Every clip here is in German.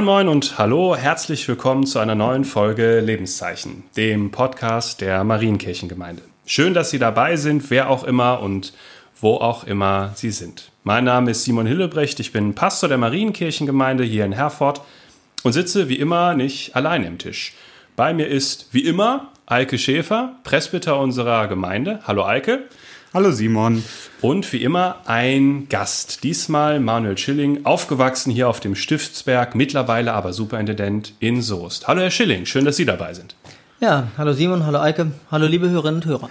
Moin Moin und hallo, herzlich willkommen zu einer neuen Folge Lebenszeichen, dem Podcast der Marienkirchengemeinde. Schön, dass Sie dabei sind, wer auch immer und wo auch immer Sie sind. Mein Name ist Simon Hillebrecht, ich bin Pastor der Marienkirchengemeinde hier in Herford und sitze wie immer nicht allein im Tisch. Bei mir ist wie immer Eike Schäfer, Presbyter unserer Gemeinde. Hallo Eike. Hallo Simon. Und wie immer ein Gast. Diesmal Manuel Schilling, aufgewachsen hier auf dem Stiftsberg, mittlerweile aber Superintendent in Soest. Hallo Herr Schilling, schön, dass Sie dabei sind. Ja, hallo Simon, hallo Eike, hallo liebe Hörerinnen und Hörer.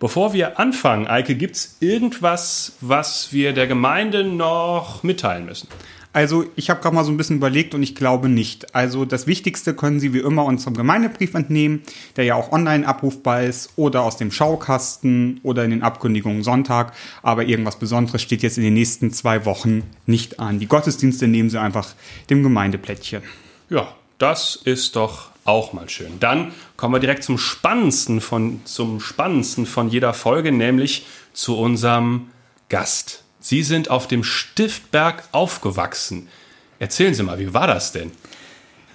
Bevor wir anfangen, Eike, gibt es irgendwas, was wir der Gemeinde noch mitteilen müssen? Also ich habe gerade mal so ein bisschen überlegt und ich glaube nicht. Also das Wichtigste können Sie wie immer unserem Gemeindebrief entnehmen, der ja auch online abrufbar ist oder aus dem Schaukasten oder in den Abkündigungen Sonntag. Aber irgendwas Besonderes steht jetzt in den nächsten zwei Wochen nicht an. Die Gottesdienste nehmen Sie einfach dem Gemeindeplättchen. Ja, das ist doch auch mal schön. Dann kommen wir direkt zum spannendsten von, zum spannendsten von jeder Folge, nämlich zu unserem Gast. Sie sind auf dem Stiftberg aufgewachsen. Erzählen Sie mal, wie war das denn?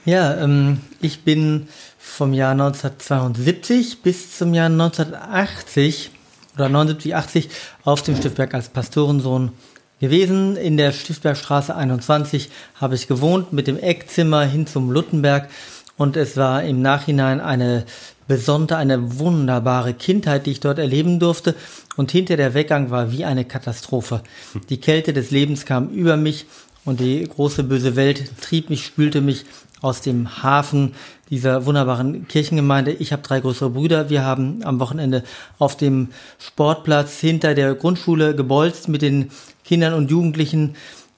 Ja, ähm, ich bin vom Jahr 1972 bis zum Jahr 1980 oder 79, 80 auf dem Stiftberg als Pastorensohn gewesen. In der Stiftbergstraße 21 habe ich gewohnt mit dem Eckzimmer hin zum Luttenberg und es war im Nachhinein eine besondere, eine wunderbare Kindheit, die ich dort erleben durfte. Und hinter der Weggang war wie eine Katastrophe. Die Kälte des Lebens kam über mich und die große böse Welt trieb mich, spülte mich aus dem Hafen dieser wunderbaren Kirchengemeinde. Ich habe drei größere Brüder. Wir haben am Wochenende auf dem Sportplatz hinter der Grundschule gebolzt mit den Kindern und Jugendlichen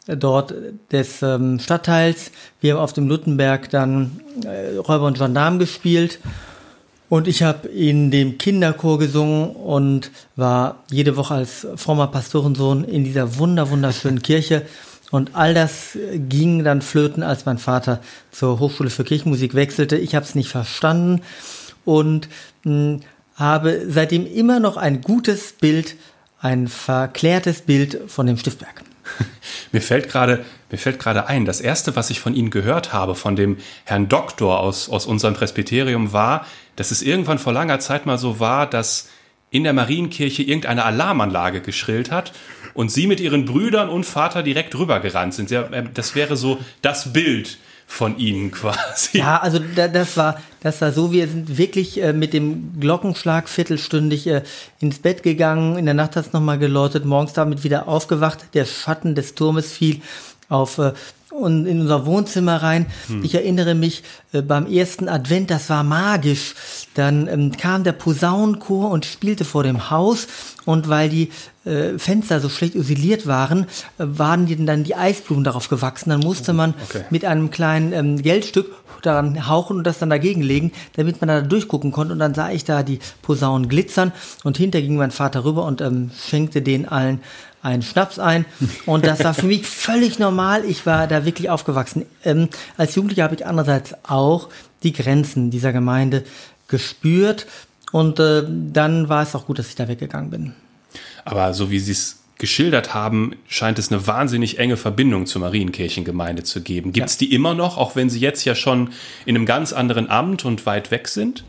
dort des ähm, Stadtteils. Wir haben auf dem Luttenberg dann äh, Räuber und Gendarm gespielt. Und ich habe in dem Kinderchor gesungen und war jede Woche als frommer Pastorensohn in dieser wunder wunderschönen Kirche. Und all das ging dann flöten, als mein Vater zur Hochschule für Kirchenmusik wechselte. Ich habe es nicht verstanden und mh, hm, habe seitdem immer noch ein gutes Bild, ein verklärtes Bild von dem Stiftberg. Mir fällt gerade mir fällt gerade ein, das erste, was ich von Ihnen gehört habe, von dem Herrn Doktor aus, aus unserem Presbyterium, war, dass es irgendwann vor langer Zeit mal so war, dass in der Marienkirche irgendeine Alarmanlage geschrillt hat und Sie mit Ihren Brüdern und Vater direkt rübergerannt sind. Ähm, das wäre so das Bild von Ihnen quasi. Ja, also das war, das war so, wir sind wirklich äh, mit dem Glockenschlag viertelstündig äh, ins Bett gegangen, in der Nacht hat es nochmal geläutet, morgens damit wieder aufgewacht, der Schatten des Turmes fiel auf äh, und in unser Wohnzimmer rein. Hm. Ich erinnere mich äh, beim ersten Advent, das war magisch. Dann ähm, kam der Posaunenchor und spielte vor dem Haus und weil die äh, Fenster so schlecht isoliert waren, äh, waren die, dann die Eisblumen darauf gewachsen. Dann musste oh, man okay. mit einem kleinen ähm, Geldstück daran hauchen und das dann dagegen legen, damit man da durchgucken konnte. Und dann sah ich da die Posaunen glitzern und hinter ging mein Vater rüber und ähm, schenkte den allen einen Schnaps ein. Und das war für mich völlig normal. Ich war da wirklich aufgewachsen. Ähm, als Jugendlicher habe ich andererseits auch die Grenzen dieser Gemeinde gespürt. Und äh, dann war es auch gut, dass ich da weggegangen bin. Aber so wie Sie es geschildert haben, scheint es eine wahnsinnig enge Verbindung zur Marienkirchengemeinde zu geben. Gibt es ja. die immer noch, auch wenn Sie jetzt ja schon in einem ganz anderen Amt und weit weg sind?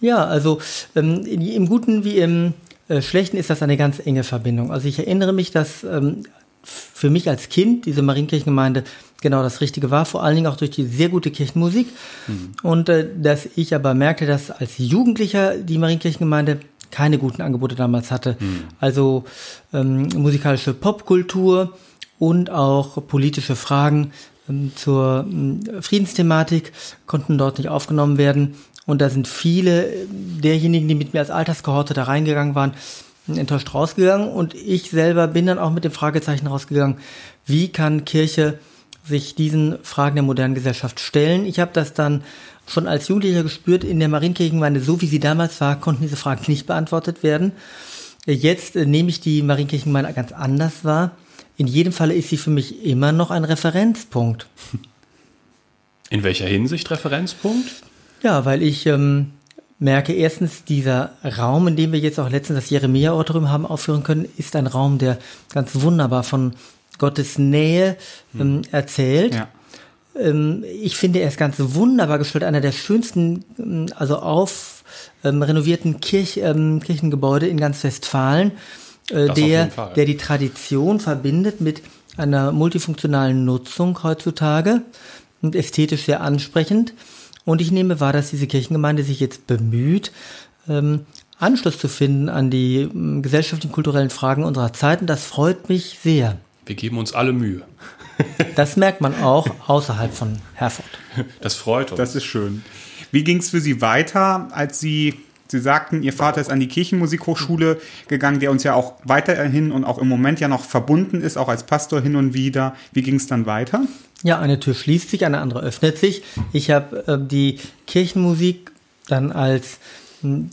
Ja, also ähm, im Guten wie im Schlechten ist das eine ganz enge Verbindung. Also ich erinnere mich, dass ähm, für mich als Kind diese Marienkirchengemeinde genau das Richtige war, vor allen Dingen auch durch die sehr gute Kirchenmusik. Mhm. Und äh, dass ich aber merkte, dass als Jugendlicher die Marienkirchengemeinde keine guten Angebote damals hatte. Mhm. Also ähm, musikalische Popkultur und auch politische Fragen ähm, zur ähm, Friedensthematik konnten dort nicht aufgenommen werden. Und da sind viele derjenigen, die mit mir als Alterskohorte da reingegangen waren, enttäuscht rausgegangen. Und ich selber bin dann auch mit dem Fragezeichen rausgegangen, wie kann Kirche sich diesen Fragen der modernen Gesellschaft stellen? Ich habe das dann schon als Jugendlicher gespürt, in der Marienkirchengemeinde, so wie sie damals war, konnten diese Fragen nicht beantwortet werden. Jetzt äh, nehme ich die Marienkirchengemeinde ganz anders wahr. In jedem Falle ist sie für mich immer noch ein Referenzpunkt. In welcher Hinsicht Referenzpunkt? Ja, weil ich ähm, merke, erstens, dieser Raum, in dem wir jetzt auch letztens das Jeremia-Auditorium haben aufführen können, ist ein Raum, der ganz wunderbar von Gottes Nähe ähm, hm. erzählt. Ja. ähm, ich finde, er ist ganz wunderbar gestellt, einer der schönsten, ähm, also auf ähm, renovierten Kirch, ähm, Kirchengebäude in ganz Westfalen, äh, der, der die Tradition verbindet mit einer multifunktionalen Nutzung heutzutage und ästhetisch sehr ansprechend. Und ich nehme wahr, dass diese Kirchengemeinde sich jetzt bemüht, ähm, Anschluss zu finden an die ähm, gesellschaftlichen, kulturellen Fragen unserer Zeit. Und das freut mich sehr. Wir geben uns alle Mühe. Das merkt man auch außerhalb von Herford. Das freut uns. Das ist schön. Wie ging es für Sie weiter, als Sie, Sie sagten, Ihr Vater ist an die Kirchenmusikhochschule gegangen, der uns ja auch weiterhin und auch im Moment ja noch verbunden ist, auch als Pastor hin und wieder. Wie ging es dann weiter? Ja, eine Tür schließt sich, eine andere öffnet sich. Ich habe äh, die Kirchenmusik dann als hm,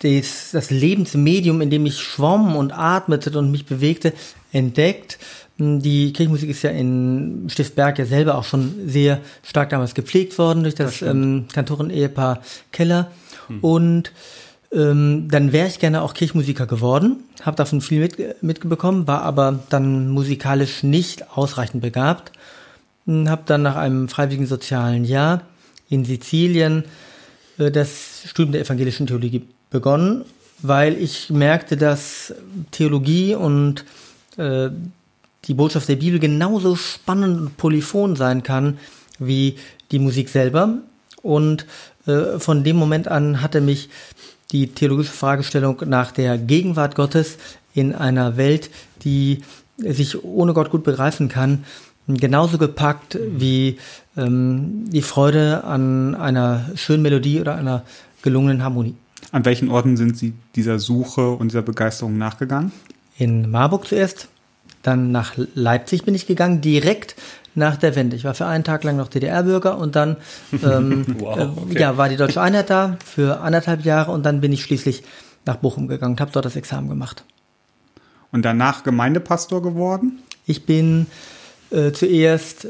das, das Lebensmedium, in dem ich schwamm und atmete und mich bewegte, entdeckt. Die Kirchenmusik ist ja in Stiftberg ja selber auch schon sehr stark damals gepflegt worden durch das, das ähm, Kantoren-Ehepaar Keller. Hm. Und ähm, dann wäre ich gerne auch Kirchenmusiker geworden, habe davon viel mit, mitbekommen, war aber dann musikalisch nicht ausreichend begabt. Hm, habe dann nach einem freiwilligen sozialen Jahr in Sizilien äh, das Studium der evangelischen Theologie begonnen, weil ich merkte, dass Theologie und äh, die Botschaft der Bibel genauso spannend und polyphon sein kann wie die Musik selber. Und von dem Moment an hatte mich die theologische Fragestellung nach der Gegenwart Gottes in einer Welt, die sich ohne Gott gut begreifen kann, genauso gepackt wie ähm, die Freude an einer schönen Melodie oder einer gelungenen Harmonie. An welchen Orten sind Sie dieser Suche und dieser Begeisterung nachgegangen? In Marburg zuerst, dann nach Leipzig bin ich gegangen, direkt nach der Wende. Ich war für einen Tag lang noch DDR-Bürger und dann ähm, wow, äh, okay. ja, war die Deutsche Einheit da für anderthalb Jahre und dann bin ich schließlich nach Bochum gegangen und habe dort das Examen gemacht. Und danach Gemeindepastor geworden? Ich bin äh, zuerst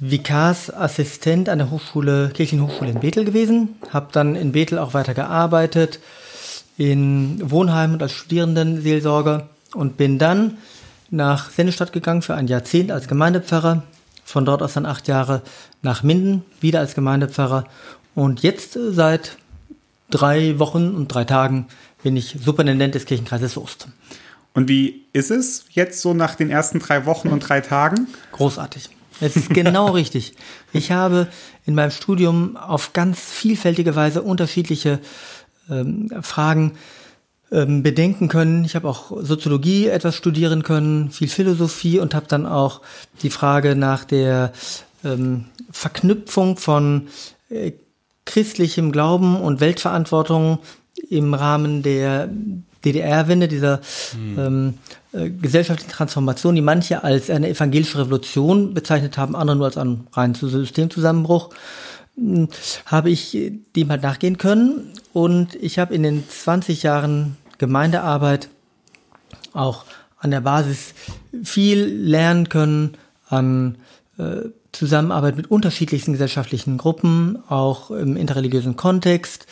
Vikarsassistent an der Hochschule, Kirchenhochschule in Bethel gewesen, habe dann in Bethel auch weiter gearbeitet, in Wohnheimen und als Studierendenseelsorger und bin dann nach Sennestadt gegangen für ein Jahrzehnt als Gemeindepfarrer. Von dort aus dann acht Jahre nach Minden, wieder als Gemeindepfarrer. Und jetzt äh, seit drei Wochen und drei Tagen bin ich Superintendent des Kirchenkreises Soest. Und wie ist es jetzt so nach den ersten drei Wochen und drei Tagen? Großartig. Es ist genau richtig. Ich habe in meinem Studium auf ganz vielfältige Weise unterschiedliche ähm, Fragen ähm, bedenken können. Ich habe auch Soziologie etwas studieren können, viel Philosophie und habe dann auch die Frage nach der ähm, Verknüpfung von äh, christlichem Glauben und Weltverantwortung im Rahmen der DDR-Wende, dieser hm. ähm, äh, gesellschaftlichen Transformation, die manche als eine evangelische Revolution bezeichnet haben, andere nur als einen reinen Systemzusammenbruch, hm, habe ich dem halt nachgehen können. Und ich habe in den 20 Jahren Gemeindearbeit auch an der Basis viel lernen können an äh, Zusammenarbeit mit unterschiedlichsten gesellschaftlichen Gruppen, auch im interreligiösen Kontext,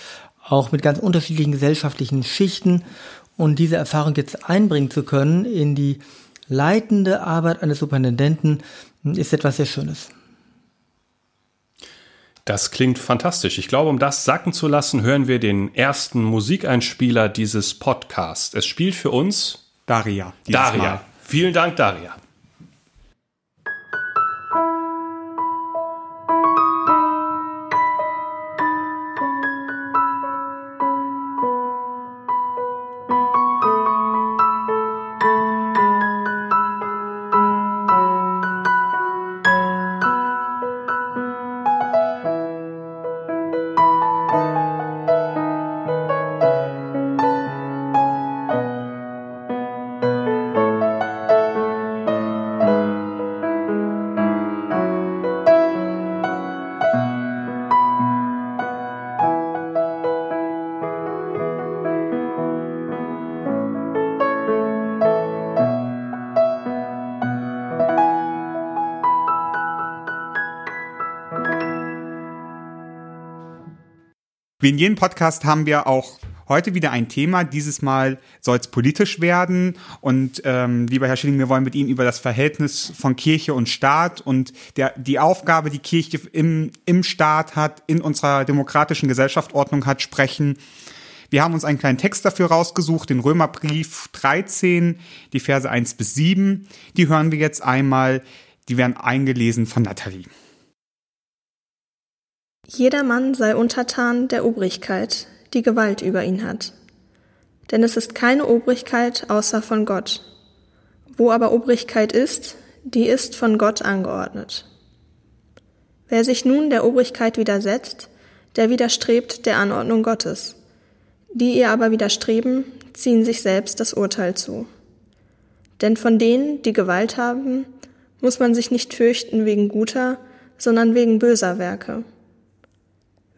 auch mit ganz unterschiedlichen gesellschaftlichen Schichten und diese Erfahrung jetzt einbringen zu können in die leitende Arbeit eines Superintendenten ist etwas sehr Schönes. Das klingt fantastisch. Ich glaube, um das sacken zu lassen, hören wir den ersten Musikeinspieler dieses Podcasts. Es spielt für uns Daria. Daria. Mal. Vielen Dank, Daria. Wie in jedem Podcast haben wir auch Heute wieder ein Thema. Dieses Mal soll es politisch werden. Und ähm, lieber Herr Schilling, wir wollen mit Ihnen über das Verhältnis von Kirche und Staat und der, die Aufgabe, die Kirche im, im Staat hat, in unserer demokratischen Gesellschaftsordnung hat, sprechen. Wir haben uns einen kleinen Text dafür rausgesucht, den Römerbrief 13, die Verse 1 bis 7. Die hören wir jetzt einmal. Die werden eingelesen von Nathalie. Jeder Mann sei untertan der Obrigkeit, die Gewalt über ihn hat. Denn es ist keine Obrigkeit außer von Gott. Wo aber Obrigkeit ist, die ist von Gott angeordnet. Wer sich nun der Obrigkeit widersetzt, der widerstrebt der Anordnung Gottes. Die ihr aber widerstreben, ziehen sich selbst das Urteil zu. Denn von denen, die Gewalt haben, muss man sich nicht fürchten wegen guter, sondern wegen böser Werke.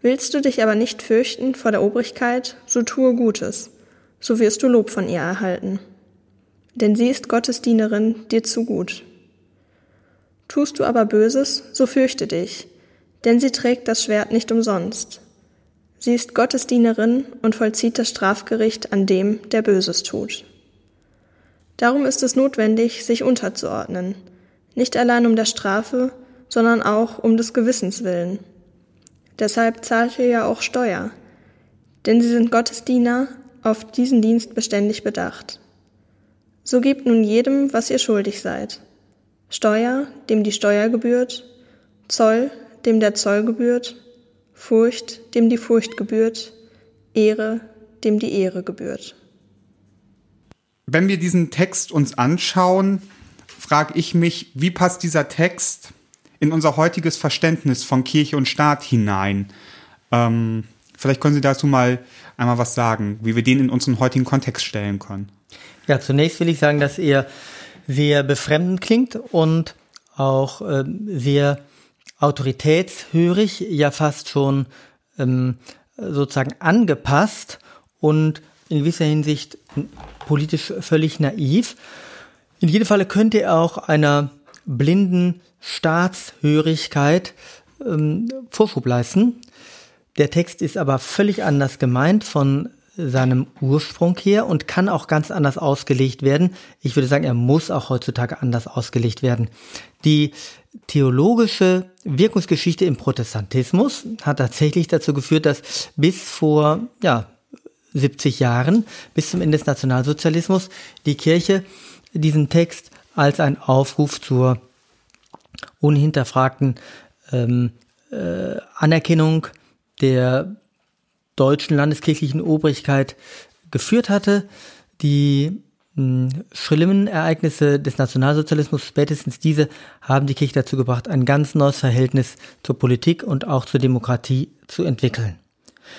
Willst du dich aber nicht fürchten vor der Obrigkeit, so tue Gutes, so wirst du Lob von ihr erhalten. Denn sie ist Gottes Dienerin dir zu gut. Tust du aber Böses, so fürchte dich, denn sie trägt das Schwert nicht umsonst. Sie ist Gottes Dienerin und vollzieht das Strafgericht an dem, der Böses tut. Darum ist es notwendig, sich unterzuordnen, nicht allein um der Strafe, sondern auch um des Gewissens willen. Deshalb zahlt ihr ja auch Steuer, denn sie sind Gottes Diener, auf diesen Dienst beständig bedacht. So gebt nun jedem, was ihr schuldig seid. Steuer, dem die Steuer gebührt, Zoll, dem der Zoll gebührt, Furcht, dem die Furcht gebührt, Ehre, dem die Ehre gebührt. Wenn wir diesen Text uns anschauen, frage ich mich, wie passt dieser Text in unser heutiges Verständnis von Kirche und Staat hinein. Ähm, vielleicht können Sie dazu mal einmal was sagen, wie wir den in unseren heutigen Kontext stellen können. Ja, zunächst will ich sagen, dass er sehr befremdend klingt und auch äh, sehr autoritätshörig, ja fast schon ähm, sozusagen angepasst und in gewisser Hinsicht politisch völlig naiv. In jedem Falle könnte er auch einer blinden Staatshörigkeit ähm, Vorschub leisten. Der Text ist aber völlig anders gemeint von seinem Ursprung her und kann auch ganz anders ausgelegt werden. Ich würde sagen, er muss auch heutzutage anders ausgelegt werden. Die theologische Wirkungsgeschichte im Protestantismus hat tatsächlich dazu geführt, dass bis vor ja, 70 Jahren, bis zum Ende des Nationalsozialismus, die Kirche diesen Text als ein Aufruf zur unhinterfragten ähm, äh, Anerkennung der deutschen landeskirchlichen Obrigkeit geführt hatte. Die mh, hm, schlimmen Ereignisse des Nationalsozialismus, spätestens diese, haben die Kirche dazu gebracht, ein ganz neues Verhältnis zur Politik und auch zur Demokratie zu entwickeln.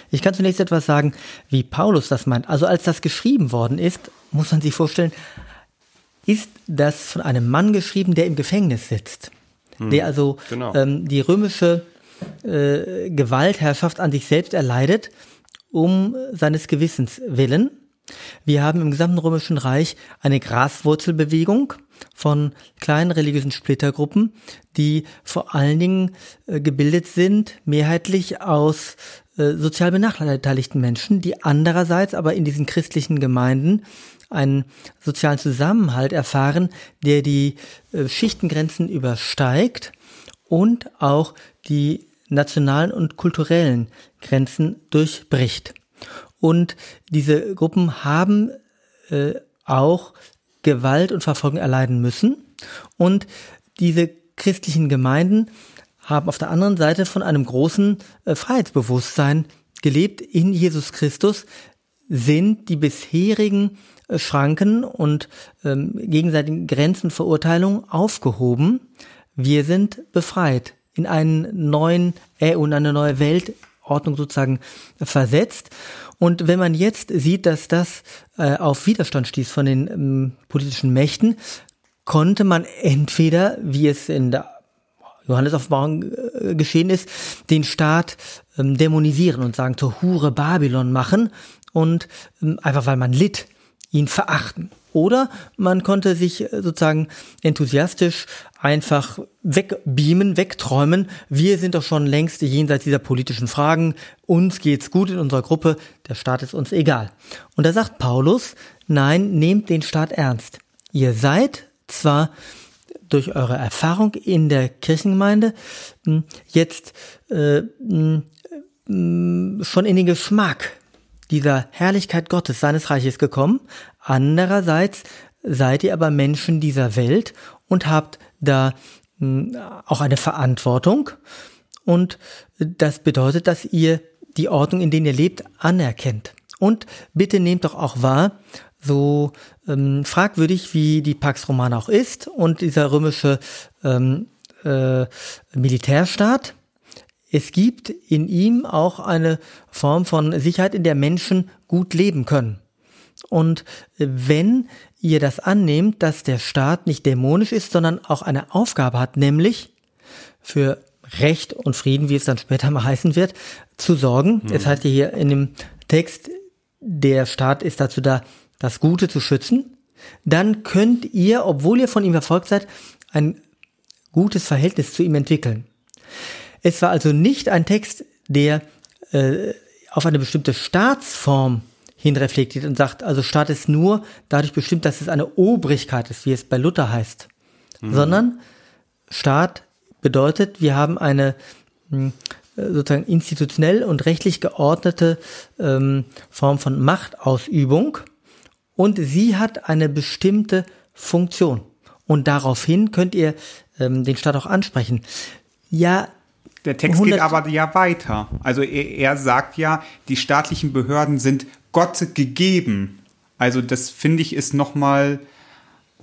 Ich kann zunächst etwas sagen, wie Paulus das meint. Also als das geschrieben worden ist, muss man sich vorstellen, ist das von einem Mann geschrieben, der im Gefängnis sitzt hm. der also genau. ähm, die römische äh, Gewaltherrschaft an sich selbst erleidet, um seines Gewissens willen. Wir haben im gesamten römischen Reich eine Graswurzelbewegung von kleinen religiösen Splittergruppen, die vor allen Dingen äh, gebildet sind, mehrheitlich aus äh, sozial benachteiligten Menschen, die andererseits aber in diesen christlichen Gemeinden einen sozialen Zusammenhalt erfahren, der die äh, Schichtengrenzen übersteigt und auch die nationalen und kulturellen Grenzen durchbricht. Und diese Gruppen haben äh, auch Gewalt und Verfolgung erleiden müssen. Und diese christlichen Gemeinden haben auf der anderen Seite von einem großen äh, Freiheitsbewusstsein gelebt in Jesus Christus, sind die bisherigen äh, Schranken und ähm, gegenseitigen Grenzen, Verurteilungen aufgehoben. Wir sind befreit in einen neuen äh, und eine neue Weltordnung sozusagen versetzt. Und wenn man jetzt sieht, dass das äh, auf Widerstand stieß von den ähm, politischen Mächten, konnte man entweder, wie es in der Johannes-Offenbarung äh, geschehen ist, den Staat ähm, dämonisieren und sagen zur Hure Babylon machen und ähm, einfach weil man litt ihn verachten. Oder man konnte sich sozusagen enthusiastisch einfach wegbeamen, wegträumen. Wir sind doch schon längst jenseits dieser politischen Fragen. Uns geht's gut in unserer Gruppe. Der Staat ist uns egal. Und da sagt Paulus, nein, nehmt den Staat ernst. Ihr seid zwar durch eure Erfahrung in der Kirchengemeinde hm, jetzt äh, hm, hm, schon in den Geschmack dieser Herrlichkeit Gottes, seines Reiches gekommen. Andererseits seid ihr aber Menschen dieser Welt und habt da auch eine Verantwortung. Und das bedeutet, dass ihr die Ordnung, in der ihr lebt, anerkennt. Und bitte nehmt doch auch wahr, so ähm, fragwürdig wie die Pax Romana auch ist und dieser römische ähm, äh, Militärstaat, es gibt in ihm auch eine Form von Sicherheit, in der Menschen gut leben können. Und wenn ihr das annehmt, dass der Staat nicht dämonisch ist, sondern auch eine Aufgabe hat, nämlich für Recht und Frieden, wie es dann später mal heißen wird, zu sorgen. Mhm. Es heißt hier in dem Text, der Staat ist dazu da, das Gute zu schützen, dann könnt ihr, obwohl ihr von ihm verfolgt seid, ein gutes Verhältnis zu ihm entwickeln. Es war also nicht ein Text, der äh, auf eine bestimmte Staatsform hinreflektiert und sagt, also Staat ist nur dadurch bestimmt, dass es eine Obrigkeit ist, wie es bei Luther heißt, mhm. sondern Staat bedeutet, wir haben eine hm, sozusagen institutionell und rechtlich geordnete ähm, Form von Machtausübung und sie hat eine bestimmte Funktion. Und daraufhin könnt ihr ähm, den Staat auch ansprechen. Ja. Der Text geht aber ja weiter. Also er, er sagt ja, die staatlichen Behörden sind Gott gegeben. Also das finde ich ist nochmal,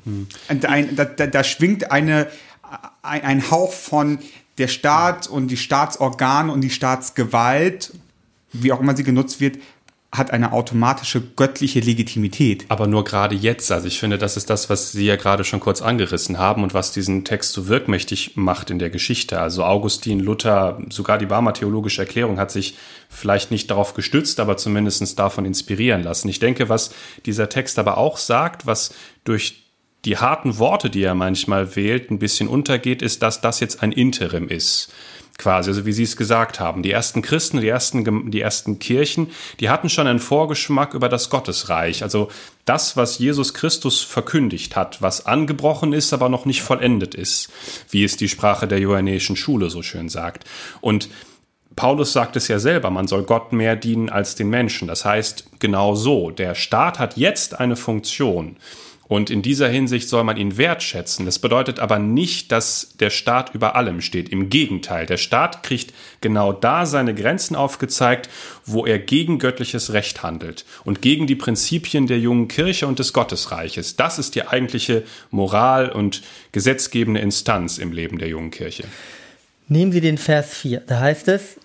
hm. ein, da, da, da schwingt eine, ein, ein Hauch von der Staat und die Staatsorgane und die Staatsgewalt, wie auch immer sie genutzt wird, hat eine automatische göttliche Legitimität. Aber nur gerade jetzt. Also ich finde, das ist das, was Sie ja gerade schon kurz angerissen haben und was diesen Text so wirkmächtig macht in der Geschichte. Also Augustin, Luther, sogar die Barmer Theologische Erklärung hat sich vielleicht nicht darauf gestützt, aber zumindest davon inspirieren lassen. Ich denke, was dieser Text aber auch sagt, was durch die harten Worte, die er manchmal wählt, ein bisschen untergeht, ist, dass das jetzt ein Interim ist quasi, also wie Sie es gesagt haben. Die ersten Christen, die ersten, die ersten Kirchen, die hatten schon einen Vorgeschmack über das Gottesreich. Also das, was Jesus Christus verkündigt hat, was angebrochen ist, aber noch nicht vollendet ist, wie es die Sprache der johannäischen Schule so schön sagt. Und Paulus sagt es ja selber, man soll Gott mehr dienen als den Menschen. Das heißt, genau so. Der Staat hat jetzt eine Funktion. Und in dieser Hinsicht soll man ihn wertschätzen. Das bedeutet aber nicht, dass der Staat über allem steht. Im Gegenteil, der Staat kriegt genau da seine Grenzen aufgezeigt, wo er gegen göttliches Recht handelt und gegen die Prinzipien der jungen Kirche und des Gottesreiches. Das ist die eigentliche Moral und gesetzgebende Instanz im Leben der jungen Kirche. Nehmen Sie den Vers 4. Da heißt es,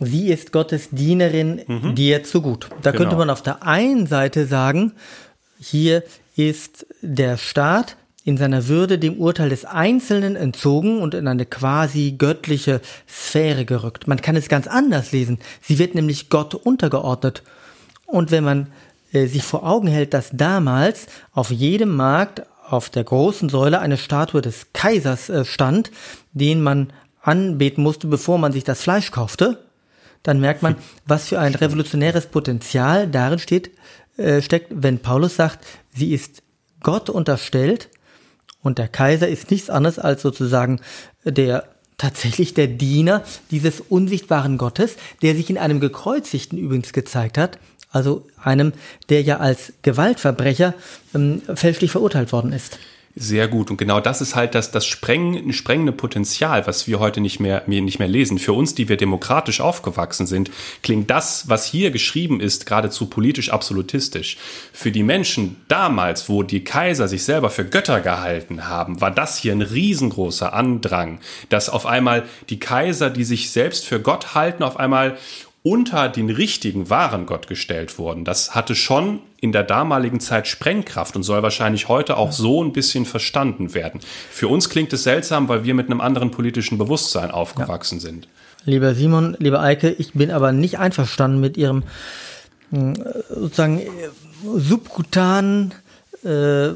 sie ist Gottes Dienerin mhm. dir zu gut. Da genau. könnte man auf der einen Seite sagen, hier ist der Staat in seiner Würde dem Urteil des Einzelnen entzogen und in eine quasi göttliche Sphäre gerückt. Man kann es ganz anders lesen. Sie wird nämlich Gott untergeordnet. Und wenn man äh, sich vor Augen hält, dass damals auf jedem Markt auf der großen Säule eine Statue des Kaisers äh, stand, den man anbeten musste, bevor man sich das Fleisch kaufte, dann merkt man, was für ein revolutionäres Potenzial darin steht, äh, steckt, wenn Paulus sagt, sie ist Gott unterstellt und der Kaiser ist nichts anderes als sozusagen der tatsächlich der Diener dieses unsichtbaren Gottes, der sich in einem Gekreuzigten übrigens gezeigt hat, also einem, der ja als Gewaltverbrecher ähm, fälschlich verurteilt worden ist. Sehr gut. Und genau das ist halt das, das spreng, sprengende Potenzial, was wir heute nicht mehr, nicht mehr lesen. Für uns, die wir demokratisch aufgewachsen sind, klingt das, was hier geschrieben ist, geradezu politisch absolutistisch. Für die Menschen damals, wo die Kaiser sich selber für Götter gehalten haben, war das hier ein riesengroßer Andrang, dass auf einmal die Kaiser, die sich selbst für Gott halten, auf einmal unter den richtigen, wahren Gott gestellt wurden. Das hatte schon in der damaligen Zeit Sprengkraft und soll wahrscheinlich heute auch so ein bisschen verstanden werden. Für uns klingt es seltsam, weil wir mit einem anderen politischen Bewusstsein aufgewachsen ja. sind. Lieber Simon, lieber Eike, ich bin aber nicht einverstanden mit Ihrem hm, sozusagen subkutanen, äh,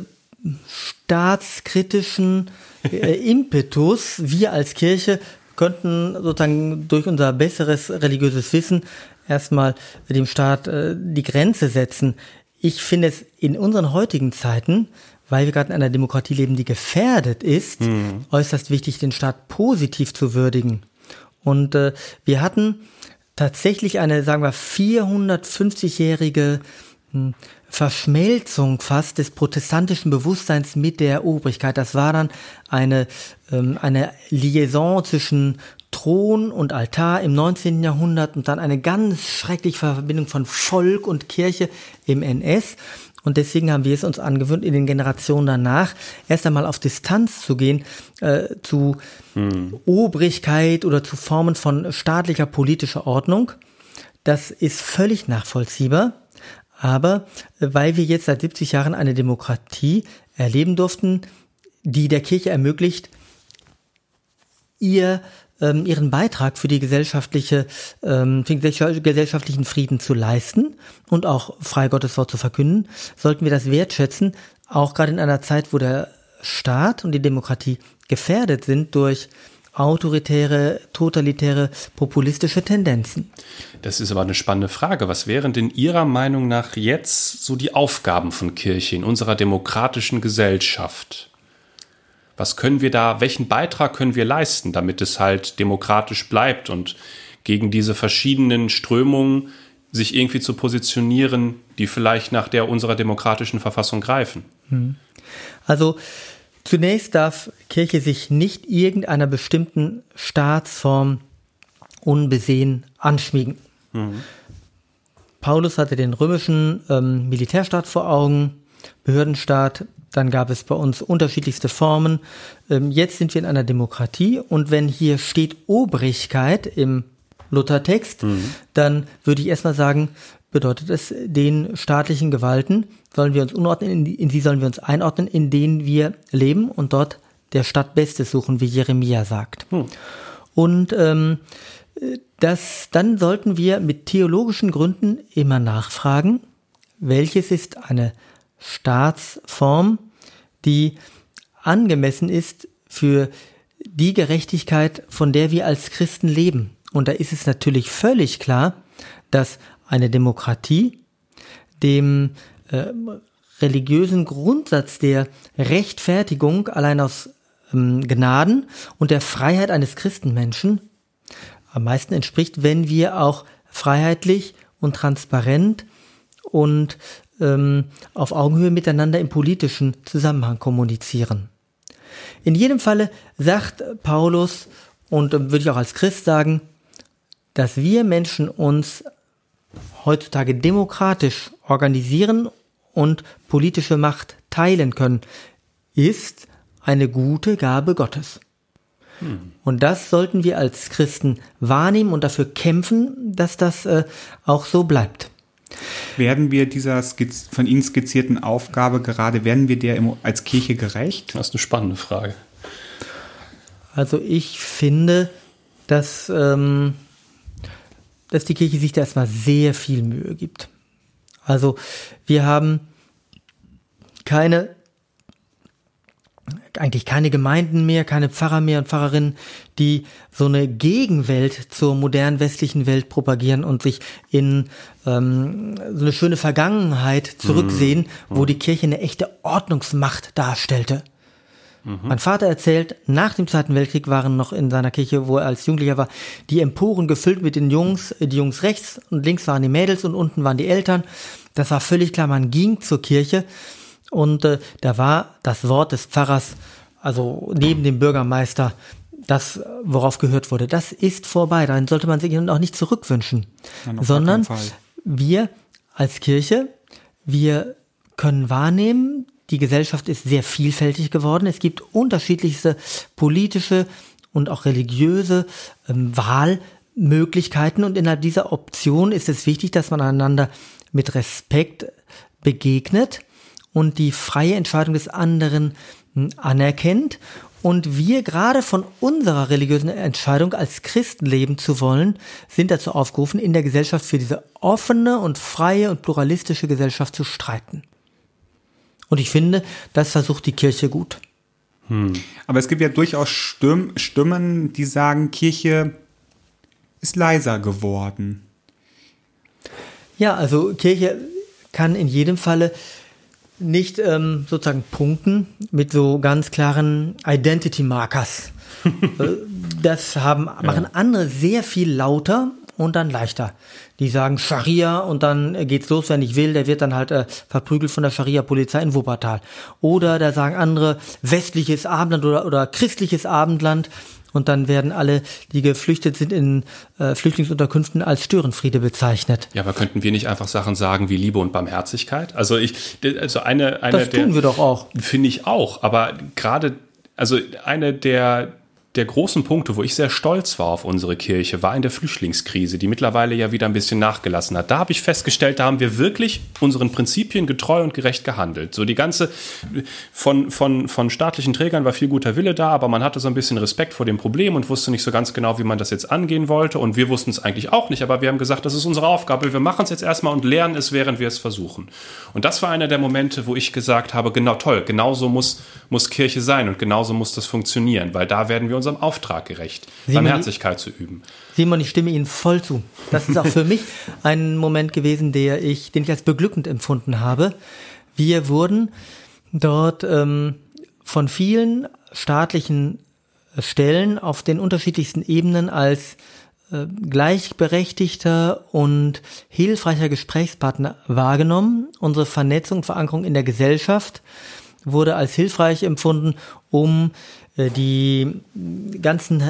staatskritischen äh, Impetus, wir als Kirche könnten sozusagen durch unser besseres religiöses Wissen erstmal dem Staat äh, die Grenze setzen. Ich finde es in unseren heutigen Zeiten, weil wir gerade in einer Demokratie leben, die gefährdet ist, mhm. äußerst wichtig, den Staat positiv zu würdigen. Und äh, wir hatten tatsächlich eine, sagen wir, 450-jährige hm, Verschmelzung fast des protestantischen Bewusstseins mit der Obrigkeit. Das war dann eine, ähm, eine Liaison zwischen Thron und Altar im 19. Jahrhundert und dann eine ganz schreckliche Verbindung von Volk und Kirche im NS. Und deswegen haben wir es uns angewöhnt, in den Generationen danach erst einmal auf Distanz zu gehen, äh, zu hm. Obrigkeit oder zu Formen von staatlicher politischer Ordnung. Das ist völlig nachvollziehbar. Aber äh, weil wir jetzt seit 70 Jahren eine Demokratie erleben durften, die der Kirche ermöglicht, ihr ähm, ihren Beitrag für die gesellschaftliche, ähm, für den gesellschaftlichen Frieden zu leisten und auch frei Gottes Wort zu verkünden, sollten wir das wertschätzen, auch gerade in einer Zeit, wo der Staat und die Demokratie gefährdet sind durch autoritäre, totalitäre, populistische Tendenzen. Das ist aber eine spannende Frage. Was wären denn Ihrer Meinung nach jetzt so die Aufgaben von Kirche in unserer demokratischen Gesellschaft? Was können wir da, welchen Beitrag können wir leisten, damit es halt demokratisch bleibt und gegen diese verschiedenen Strömungen sich irgendwie zu positionieren, die vielleicht nach der unserer demokratischen Verfassung greifen? Hm. Also zunächst darf Kirche sich nicht irgendeiner bestimmten Staatsform unbesehen anschmiegen. Mhm. Paulus hatte den römischen ähm, Militärstaat vor Augen, Behördenstaat, dann gab es bei uns unterschiedlichste Formen. Ähm, jetzt sind wir in einer Demokratie und wenn hier steht Obrigkeit im Luthertext, mhm. dann würde ich erstmal sagen, bedeutet es, den staatlichen Gewalten sollen wir uns unordnen, in, die, sollen wir uns einordnen, in denen wir leben und dort der Stadt Bestes suchen, wie Jeremia sagt. Mhm. Und ähm, das, dann sollten wir mit theologischen Gründen immer nachfragen, welches ist eine Staatsform, die angemessen ist für die Gerechtigkeit, von der wir als Christen leben. Und da ist es natürlich völlig klar, dass eine Demokratie dem äh, religiösen Grundsatz der Rechtfertigung allein aus ähm, Gnaden und der Freiheit eines Christenmenschen am meisten entspricht, wenn wir auch freiheitlich und transparent und ähm, auf Augenhöhe miteinander im politischen Zusammenhang kommunizieren. In jedem Falle sagt Paulus, und äh, würde ich auch als Christ sagen, dass wir Menschen uns heutzutage demokratisch organisieren und politische Macht teilen können, ist eine gute Gabe Gottes. Hm. Und das sollten wir als Christen wahrnehmen und dafür kämpfen, dass das äh, auch so bleibt. Werden wir dieser von Ihnen skizzierten Aufgabe gerade, werden wir der als Kirche gerecht? Das ist eine spannende Frage. Also ich finde, dass, ähm, dass die Kirche sich da erstmal sehr viel Mühe gibt. Also wir haben keine eigentlich keine Gemeinden mehr, keine Pfarrer mehr und Pfarrerinnen, die so eine Gegenwelt zur modernen westlichen Welt propagieren und sich in ähm, so eine schöne Vergangenheit zurücksehen, mhm. wo die Kirche eine echte Ordnungsmacht darstellte. Mhm. Mein Vater erzählt, nach dem Zweiten Weltkrieg waren noch in seiner Kirche, wo er als Jugendlicher war, die Emporen gefüllt mit den Jungs, die Jungs rechts und links waren die Mädels und unten waren die Eltern. Das war völlig klar, man ging zur Kirche und äh, da war das Wort des Pfarrers, also neben dem Bürgermeister, das, worauf gehört wurde. Das ist vorbei. Dahin sollte man sich auch nicht zurückwünschen. Ja, sondern wir als Kirche, wir können wahrnehmen, die Gesellschaft ist sehr vielfältig geworden. Es gibt unterschiedlichste politische und auch religiöse ähm, Wahlmöglichkeiten und innerhalb dieser Option ist es wichtig, dass man einander mit Respekt begegnet und die freie Entscheidung des anderen hm, anerkennt Und wir gerade von unserer religiösen Entscheidung als Christen leben zu wollen, sind dazu aufgerufen, in der Gesellschaft für diese offene und freie und pluralistische Gesellschaft zu streiten. Und ich finde, das versucht die Kirche gut. Hm. Aber es gibt ja durchaus Stimmen, die sagen, Kirche ist leiser geworden. Ja, also Kirche kann in jedem Falle nicht ähm, sozusagen punkten mit so ganz klaren Identity Markers. Äh, das haben, machen ja. andere sehr viel lauter und dann leichter. Die sagen Scharia und dann geht's los, wenn ich will, der wird dann halt äh, verprügelt von der Scharia-Polizei in Wuppertal. Oder da sagen andere westliches Abendland oder, oder christliches Abendland und dann werden alle, die geflüchtet sind in äh, Flüchtlingsunterkünften, als Störenfriede bezeichnet. Ja, aber könnten wir nicht einfach Sachen sagen wie Liebe und Barmherzigkeit? Also ich, also eine, eine das tun wir doch auch. Finde ich auch. Aber gerade, also eine der der großen Punkte, wo ich sehr stolz war auf unsere Kirche, war in der Flüchtlingskrise, die mittlerweile ja wieder ein bisschen nachgelassen hat. Da habe ich festgestellt, da haben wir wirklich unseren Prinzipien getreu und gerecht gehandelt. So die ganze von, von, von staatlichen Trägern war viel guter Wille da, aber man hatte so ein bisschen Respekt vor dem Problem und wusste nicht so ganz genau, wie man das jetzt angehen wollte. Und wir wussten es eigentlich auch nicht, aber wir haben gesagt, das ist unsere Aufgabe. Wir machen es jetzt erstmal und lernen es, während wir es versuchen. Und das war einer der Momente, wo ich gesagt habe, genau toll, genauso muss, muss Kirche sein und genauso muss das funktionieren, weil da werden wir unserem Auftrag gerecht, Simon, Barmherzigkeit zu üben. Simon, ich stimme Ihnen voll zu. Das ist auch für mich ein Moment gewesen, der ich, den ich als beglückend empfunden habe. Wir wurden dort ähm, von vielen staatlichen Stellen auf den unterschiedlichsten Ebenen als äh, gleichberechtigter und hilfreicher Gesprächspartner wahrgenommen. Unsere Vernetzung, Verankerung in der Gesellschaft wurde als hilfreich empfunden, um die ganzen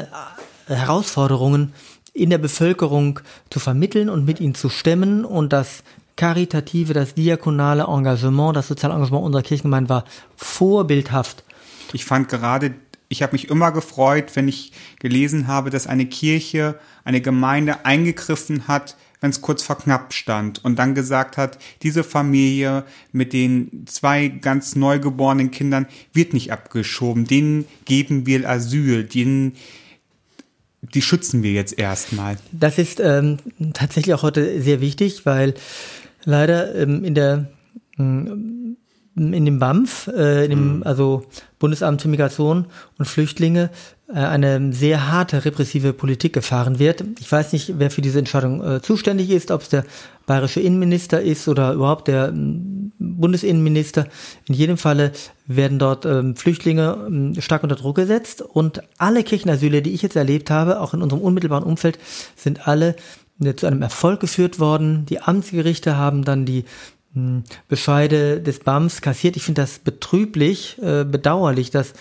Herausforderungen in der Bevölkerung zu vermitteln und mit ihnen zu stemmen und das karitative, das diakonale Engagement, das soziale Engagement unserer Kirchengemeinde war vorbildhaft. Ich fand gerade, ich habe mich immer gefreut, wenn ich gelesen habe, dass eine Kirche, eine Gemeinde eingegriffen hat, wenn es kurz vor knapp stand und dann gesagt hat, diese Familie mit den zwei ganz neugeborenen Kindern wird nicht abgeschoben, denen geben wir Asyl, denen die schützen wir jetzt erstmal. Das ist ähm, tatsächlich auch heute sehr wichtig, weil leider ähm, in der ähm, in dem BAMF, äh, in dem, mhm. also Bundesamt für Migration und Flüchtlinge, äh, eine sehr harte repressive Politik gefahren wird. Ich weiß nicht, wer für diese Entscheidung äh, zuständig ist, ob es der bayerische Innenminister ist oder überhaupt der Bundesinnenminister. In jedem Falle werden dort ähm, Flüchtlinge ähm, stark unter Druck gesetzt und alle Kirchenasyle, die ich jetzt erlebt habe, auch in unserem unmittelbaren Umfeld, sind alle äh, zu einem Erfolg geführt worden. Die Amtsgerichte haben dann die Bescheide des BAMs kassiert. Ich finde das betrüblich, äh, bedauerlich, dass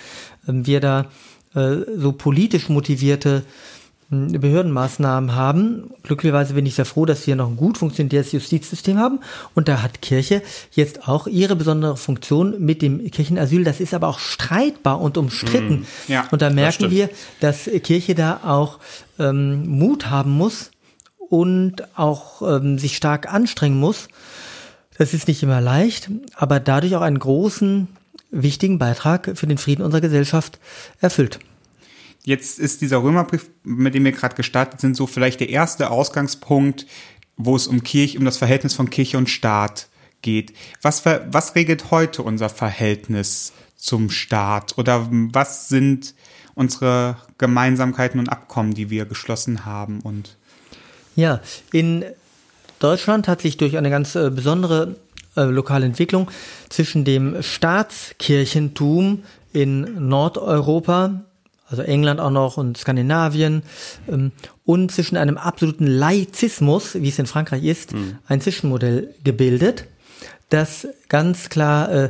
ähm, wir da äh, so politisch motivierte hm, Behördenmaßnahmen haben. Glücklicherweise bin ich sehr froh, dass wir noch ein gut funktionierendes Justizsystem haben. Und da hat Kirche jetzt auch ihre besondere Funktion mit dem Kirchenasyl. Das ist aber auch streitbar und umstritten. Mm, ja, und da merken das wir, dass Kirche da auch ähm, Mut haben muss und auch ähm, sich stark anstrengen muss. Das ist nicht immer leicht, aber dadurch auch einen großen wichtigen Beitrag für den Frieden unserer Gesellschaft erfüllt. Jetzt ist dieser Römerbrief, mit dem wir gerade gestartet sind, so vielleicht der erste Ausgangspunkt, wo es um Kirche, um das Verhältnis von Kirche und Staat geht. Was, was regelt heute unser Verhältnis zum Staat? Oder was sind unsere Gemeinsamkeiten und Abkommen, die wir geschlossen haben? Und ja, in Deutschland hat sich durch eine ganz äh, besondere äh, lokale Entwicklung zwischen dem Staatskirchentum in Nordeuropa, also England auch noch und Skandinavien, ähm, und zwischen einem absoluten Laizismus, wie es in Frankreich ist, mhm. ein Zwischenmodell gebildet, das ganz klar äh,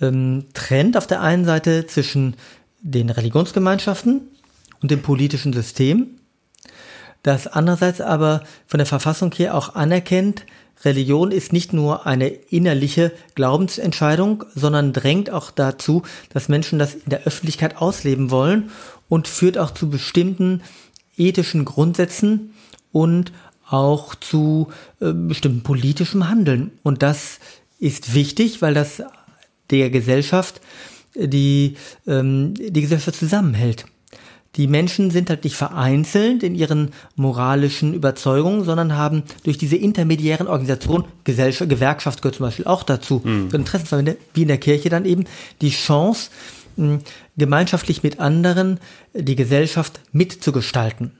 ähm, trennt auf der einen Seite zwischen den Religionsgemeinschaften und dem politischen System, das andererseits aber von der Verfassung her auch anerkennt, Religion ist nicht nur eine innerliche Glaubensentscheidung, sondern drängt auch dazu, dass Menschen das in der Öffentlichkeit ausleben wollen und führt auch zu bestimmten ethischen Grundsätzen und auch zu äh, bestimmten politischem Handeln. Und das ist wichtig, weil das der Gesellschaft die ähm, die Gesellschaft zusammenhält. Die Menschen sind halt nicht vereinzelt in ihren moralischen Überzeugungen, sondern haben durch diese intermediären Organisationen, Gesellschaft, Gewerkschaft gehört zum Beispiel auch dazu, mhm. Interessensverbände, wie in der Kirche dann eben, die Chance, gemeinschaftlich mit anderen die Gesellschaft mitzugestalten.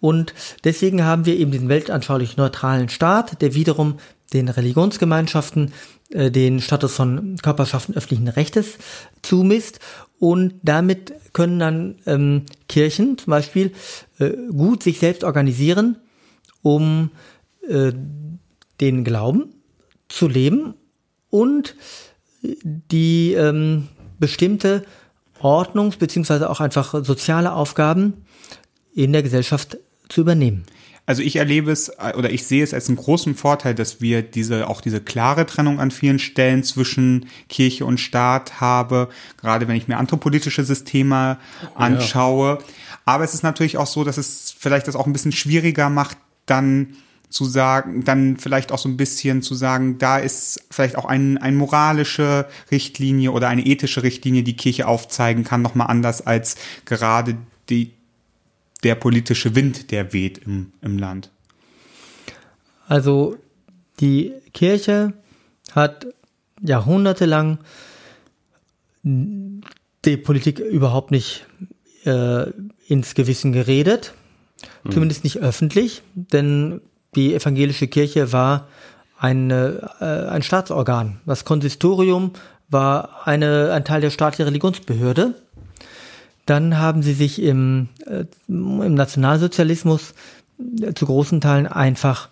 Und deswegen haben wir eben diesen weltanschaulich neutralen Staat, der wiederum den Religionsgemeinschaften äh, den Status von Körperschaften öffentlichen Rechtes zumisst. Und damit können dann ähm, Kirchen zum Beispiel äh, gut sich selbst organisieren, um äh, den Glauben zu leben und die ähm, bestimmte Ordnungs- beziehungsweise auch einfach soziale Aufgaben in der Gesellschaft zu übernehmen. Also ich erlebe es oder ich sehe es als einen großen Vorteil, dass wir diese auch diese klare Trennung an vielen Stellen zwischen Kirche und Staat habe, gerade wenn ich mir andere politische Systeme anschaue. Ja. Aber es ist natürlich auch so, dass es vielleicht das auch ein bisschen schwieriger macht, dann zu sagen, dann vielleicht auch so ein bisschen zu sagen, da ist vielleicht auch ein, eine moralische Richtlinie oder eine ethische Richtlinie, die Kirche aufzeigen kann, nochmal anders als gerade die, der politische Wind, der weht im, im Land. Also die Kirche hat jahrhundertelang die Politik überhaupt nicht äh, ins Gewissen geredet, hm. zumindest nicht öffentlich, denn die evangelische Kirche war eine, äh, ein Staatsorgan. Das Konsistorium war eine, ein Teil der staatlichen Religionsbehörde. Dann haben sie sich im, äh, im Nationalsozialismus äh, zu großen Teilen einfach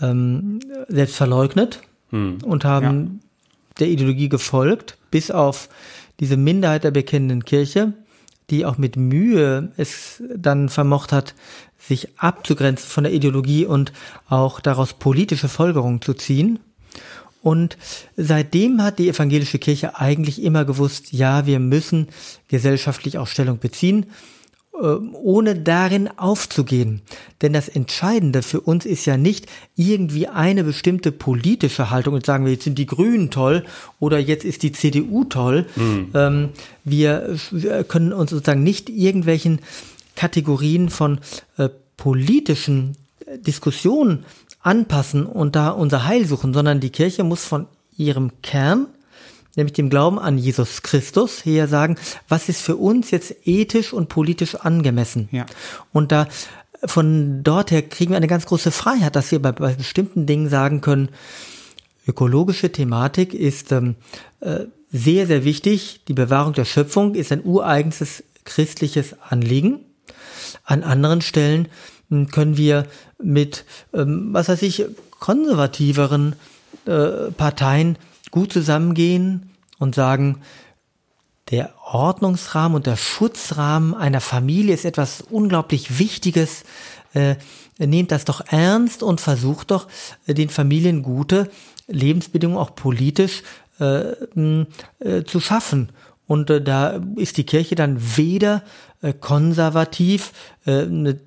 ähm, selbst verleugnet hm. und haben ja. der Ideologie gefolgt, bis auf diese Minderheit der bekennenden Kirche, die auch mit Mühe es dann vermocht hat, sich abzugrenzen von der Ideologie und auch daraus politische Folgerungen zu ziehen. Und seitdem hat die evangelische Kirche eigentlich immer gewusst, ja, wir müssen gesellschaftlich auch Stellung beziehen, ähm, ohne darin aufzugehen. Denn das Entscheidende für uns ist ja nicht irgendwie eine bestimmte politische Haltung und sagen wir, jetzt sind die Grünen toll oder jetzt ist die CDU toll. Mhm. wir können uns sozusagen nicht irgendwelchen Kategorien von äh, politischen Diskussionen anpassen und da unser Heil suchen, sondern die Kirche muss von ihrem Kern, nämlich dem Glauben an Jesus Christus, her sagen, was ist für uns jetzt ethisch und politisch angemessen. Ja. Und da von dort her kriegen wir eine ganz große Freiheit, dass wir bei, bei bestimmten Dingen sagen können, ökologische Thematik ist ähm, äh, sehr, sehr wichtig. Die Bewahrung der Schöpfung ist ein ureigenstes christliches Anliegen. An anderen Stellen können wir mit, ähm, was weiß ich, konservativeren äh, Parteien gut zusammengehen und sagen, der Ordnungsrahmen und der Schutzrahmen einer Familie ist etwas unglaublich Wichtiges. Äh, nehmt das doch ernst und versucht doch, äh, den Familien gute Lebensbedingungen auch politisch zu schaffen. Und da ist die Kirche dann weder konservativ, eine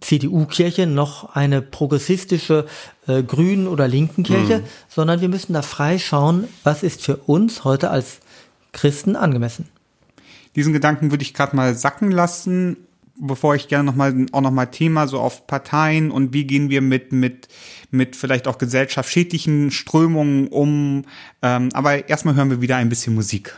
CDU-Kirche noch eine progressistische äh, grünen oder linken Kirche, mhm. sondern wir müssen da frei schauen, was ist für uns heute als Christen angemessen. Diesen Gedanken würde ich gerade mal sacken lassen, bevor ich gerne noch mal auch noch mal Thema so auf Parteien und wie gehen wir mit mit mit vielleicht auch gesellschaftsschädlichen Strömungen um. Ähm, aber erstmal hören wir wieder ein bisschen Musik.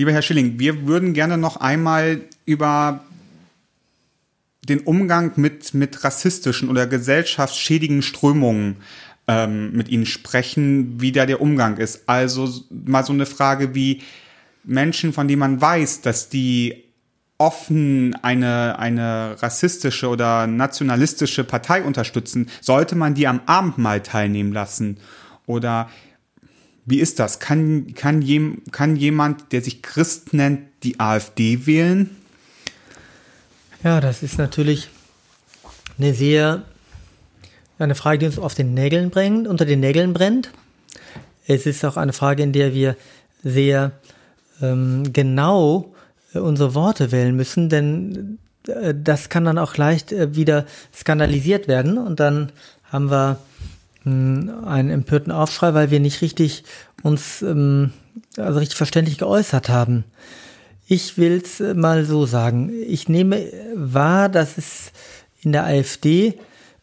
Lieber Herr Schilling, wir würden gerne noch einmal über den Umgang mit, mit rassistischen oder gesellschaftsschädigen Strömungen ähm, mit Ihnen sprechen, wie da der Umgang ist. Also mal so eine Frage wie Menschen, von denen man weiß, dass die offen eine, eine rassistische oder nationalistische Partei unterstützen, sollte man die am Abendmahl teilnehmen lassen? Oder wie ist das? Kann, kann, jem, kann jemand, der sich Christ nennt, die AfD wählen? Ja, das ist natürlich eine sehr, eine Frage, die uns auf den Nägeln bringt, unter den Nägeln brennt. Es ist auch eine Frage, in der wir sehr ähm, genau äh, unsere Worte wählen müssen, denn äh, das kann dann auch leicht äh, wieder skandalisiert werden und dann haben wir einen empörten Aufschrei, weil wir nicht richtig uns ähm, also richtig verständlich geäußert haben. Ich will es mal so sagen. Ich nehme wahr, dass es in der AfD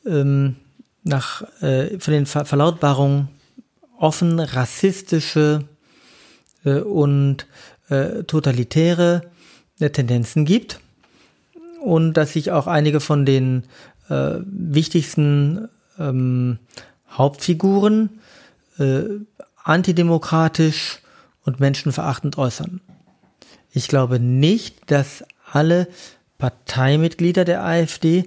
ähm, nach äh, von den Ver Verlautbarungen offen rassistische äh, und äh, totalitäre äh, Tendenzen gibt und dass sich auch einige von den äh, wichtigsten ähm, Hauptfiguren äh, antidemokratisch und menschenverachtend äußern. Ich glaube nicht, dass alle Parteimitglieder der AfD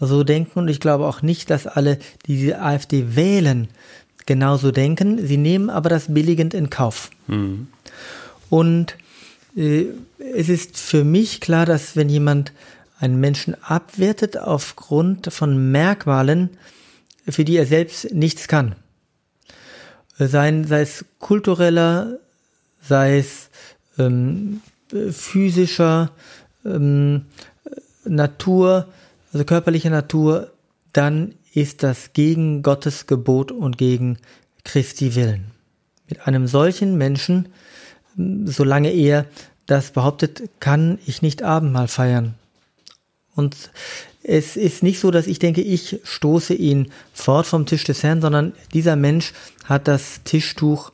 so denken und ich glaube auch nicht, dass alle, die die AfD wählen, genauso denken. Sie nehmen aber das billigend in Kauf. Mhm. Und äh, es ist für mich klar, dass wenn jemand einen Menschen abwertet aufgrund von Merkmalen, für die er selbst nichts kann, sein, sei es kultureller, sei es ähm, physischer ähm, Natur, also körperliche Natur, dann ist das gegen Gottes Gebot und gegen Christi Willen. Mit einem solchen Menschen, solange er das behauptet, kann ich nicht Abendmahl feiern. Und es ist nicht so, dass ich denke, ich stoße ihn fort vom Tisch des Herrn, sondern dieser Mensch hat das Tischtuch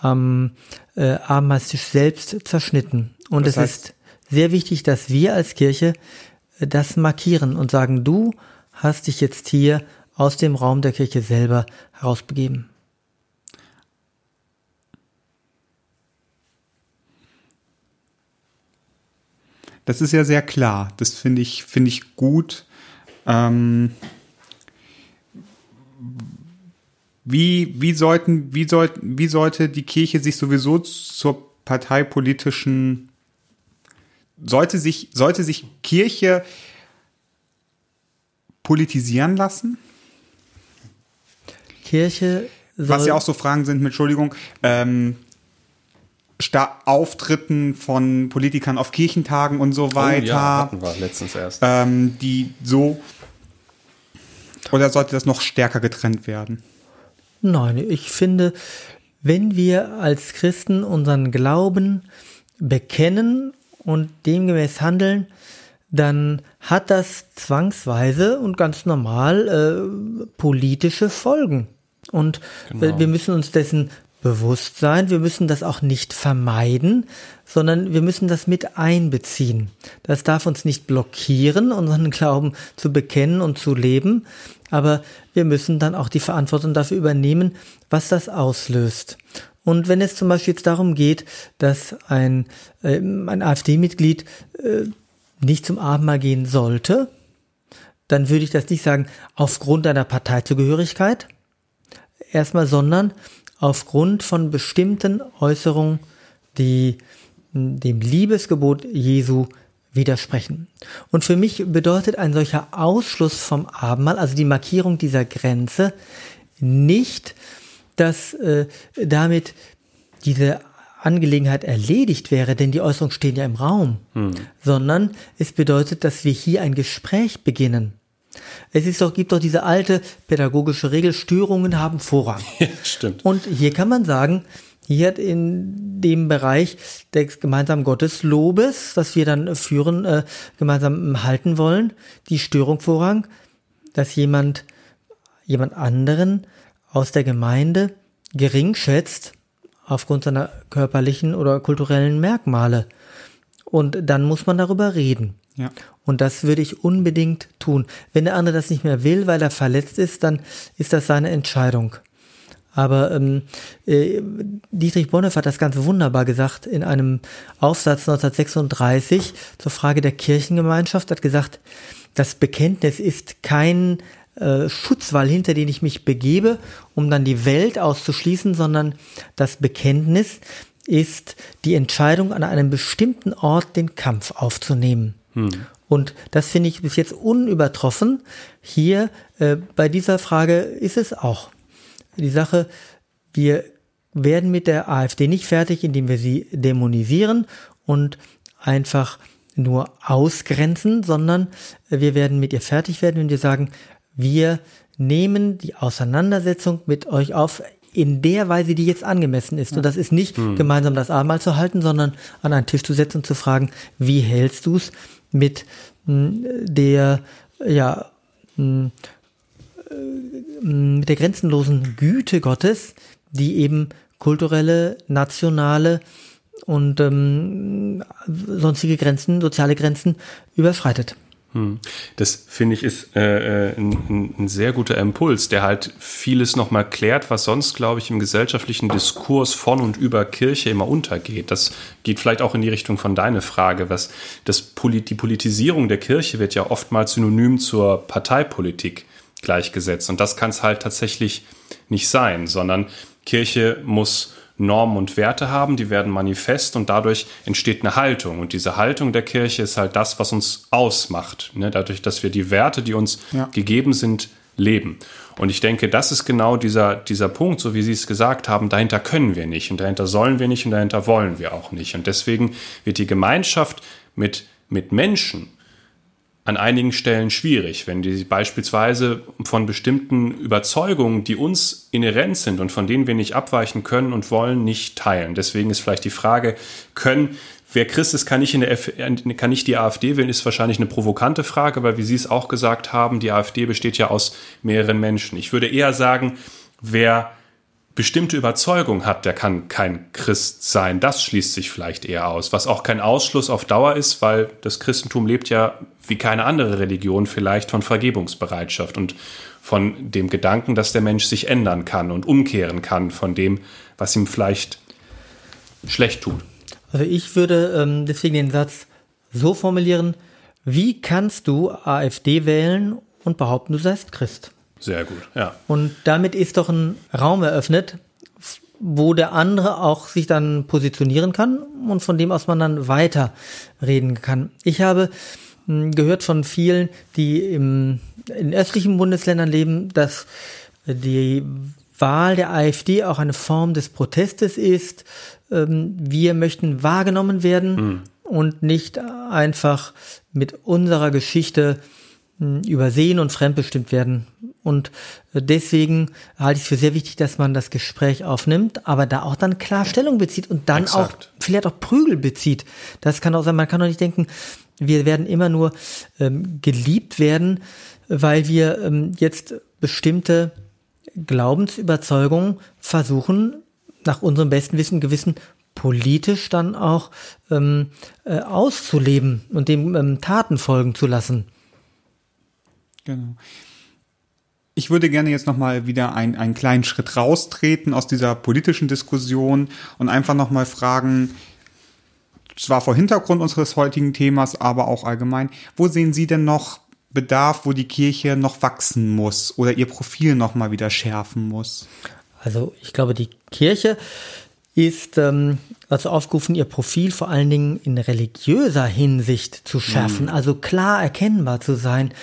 am äh, Abendmahlstisch selbst zerschnitten. Und das es heißt, ist sehr wichtig, dass wir als Kirche äh, das markieren und sagen, du hast dich jetzt hier aus dem Raum der Kirche selber herausbegeben. Das ist ja sehr klar. Das finde ich, finde ich gut. Ähm, wie, wie, sollten, wie, soll, wie sollte die Kirche sich sowieso zur parteipolitischen, sollte sich, sollte sich Kirche politisieren lassen? Kirche Was ja auch so Fragen sind, mit Entschuldigung, ähm, Auftritten von Politikern auf Kirchentagen und so weiter. Oh, ja, hatten wir letztens erst. Ähm, die so. Oder sollte das noch stärker getrennt werden? Nein, ich finde, wenn wir als Christen unseren Glauben bekennen und demgemäß handeln, dann hat das zwangsweise und ganz normal äh, politische Folgen. Und genau. wir müssen uns dessen Bewusstsein. Wir müssen das auch nicht vermeiden, sondern wir müssen das mit einbeziehen. Das darf uns nicht blockieren, unseren Glauben zu bekennen und zu leben, aber wir müssen dann auch die Verantwortung dafür übernehmen, was das auslöst. Und wenn es zum Beispiel jetzt darum geht, dass ein, äh, ein AfD-Mitglied äh, nicht zum Abendmahl gehen sollte, dann würde ich das nicht sagen aufgrund einer Parteizugehörigkeit erstmal, sondern aufgrund von bestimmten Äußerungen, die dem Liebesgebot Jesu widersprechen. Und für mich bedeutet ein solcher Ausschluss vom Abendmahl, also die Markierung dieser Grenze, nicht, dass äh, damit diese Angelegenheit erledigt wäre, denn die Äußerungen stehen ja im Raum, hm. sondern es bedeutet, dass wir hier ein Gespräch beginnen. Es ist doch, gibt doch diese alte pädagogische Regel, Störungen haben Vorrang. Ja, stimmt. Und hier kann man sagen, hier in dem Bereich des gemeinsamen Gotteslobes, das wir dann führen, äh, gemeinsam halten wollen, die Störung Vorrang, dass jemand, jemand anderen aus der Gemeinde gering schätzt, aufgrund seiner körperlichen oder kulturellen Merkmale. Und dann muss man darüber reden. Ja. Und das würde ich unbedingt tun. Wenn der andere das nicht mehr will, weil er verletzt ist, dann ist das seine Entscheidung. Aber ähm, äh, Dietrich Bonhoeffer hat das ganz wunderbar gesagt in einem Aufsatz 1936 zur Frage der Kirchengemeinschaft, hat gesagt, das Bekenntnis ist kein äh, Schutzwall, hinter den ich mich begebe, um dann die Welt auszuschließen, sondern das Bekenntnis ist die Entscheidung, an einem bestimmten Ort den Kampf aufzunehmen. Hm. Und das finde ich bis jetzt unübertroffen. Hier äh, bei dieser Frage ist es auch die Sache, wir werden mit der AfD nicht fertig, indem wir sie dämonisieren und einfach nur ausgrenzen, sondern wir werden mit ihr fertig werden, wenn wir sagen, wir nehmen die Auseinandersetzung mit euch auf in der Weise, die jetzt angemessen ist. Und das ist nicht hm. gemeinsam das Abendmahl zu halten, sondern an einen Tisch zu setzen und zu fragen, wie hältst du es mit hm, der, ja, hm, äh, mit der grenzenlosen Güte Gottes, die eben kulturelle, nationale und ähm, sonstige Grenzen, soziale Grenzen überschreitet. Hm. Das finde ich ist äh, äh ein, ein, sehr guter Impuls, der halt vieles nochmal klärt, was sonst, glaube ich, im gesellschaftlichen Diskurs von und über Kirche immer untergeht. Das geht vielleicht auch in die Richtung von deiner Frage, was das die Politisierung der Kirche wird ja oftmals synonym zur Parteipolitik gleichgesetzt. Und das kann es halt tatsächlich nicht sein, sondern Kirche muss Normen und Werte haben, die werden manifest und dadurch entsteht eine Haltung. Und diese Haltung der Kirche ist halt das, was uns ausmacht. Ne? Dadurch, dass wir die Werte, die uns ja. gegeben sind, leben. Und ich denke, das ist genau dieser, dieser Punkt, so wie Sie es gesagt haben, dahinter können wir nicht und dahinter sollen wir nicht und dahinter wollen wir auch nicht. Und deswegen wird die Gemeinschaft mit, mit Menschen an einigen Stellen schwierig, wenn die beispielsweise von bestimmten Überzeugungen, die uns inhärent sind und von denen wir nicht abweichen können und wollen, nicht teilen. Deswegen ist vielleicht die Frage, können Wer Christ ist, kann nicht, in der F kann nicht die AfD wählen, ist wahrscheinlich eine provokante Frage, weil wie Sie es auch gesagt haben, die AfD besteht ja aus mehreren Menschen. Ich würde eher sagen, wer bestimmte Überzeugung hat, der kann kein Christ sein. Das schließt sich vielleicht eher aus, was auch kein Ausschluss auf Dauer ist, weil das Christentum lebt ja wie keine andere Religion vielleicht von Vergebungsbereitschaft und von dem Gedanken, dass der Mensch sich ändern kann und umkehren kann von dem, was ihm vielleicht schlecht tut. Also ich würde ähm, deswegen den Satz so formulieren, wie kannst du AfD wählen und behaupten, du seist Christ? Sehr gut, ja. Und damit ist doch ein Raum eröffnet, wo der andere auch sich dann positionieren kann und von dem aus man dann weiter reden kann. Ich habe hm, gehört von vielen, die im, in östlichen Bundesländern leben, dass die Wahl der AfD auch eine Form des Protestes ist. Ähm, wir möchten wahrgenommen werden mhm. und nicht einfach mit unserer Geschichte übersehen und fremdbestimmt werden. Und äh, deswegen halte ich es für sehr wichtig, dass man das Gespräch aufnimmt, aber da auch dann klar Stellung bezieht und dann Exakt. auch vielleicht auch Prügel bezieht. Das kann auch sein, man kann doch nicht denken, wir werden immer nur ähm, geliebt werden, weil wir ähm, jetzt bestimmte Glaubensüberzeugungen versuchen, nach unserem besten Wissen Gewissen politisch dann auch ähm, äh, auszuleben und dem ähm, Taten folgen zu lassen. Genau. Ich würde gerne jetzt nochmal wieder ein, einen kleinen Schritt raustreten aus dieser politischen Diskussion und einfach nochmal fragen, zwar vor Hintergrund unseres heutigen Themas, aber auch allgemein, wo sehen Sie denn noch Bedarf, wo die Kirche noch wachsen muss oder ihr Profil nochmal wieder schärfen muss? Also ich glaube, die Kirche ist ähm, also aufgerufen, ihr Profil vor allen Dingen in religiöser Hinsicht zu schärfen, mhm. also klar erkennbar zu sein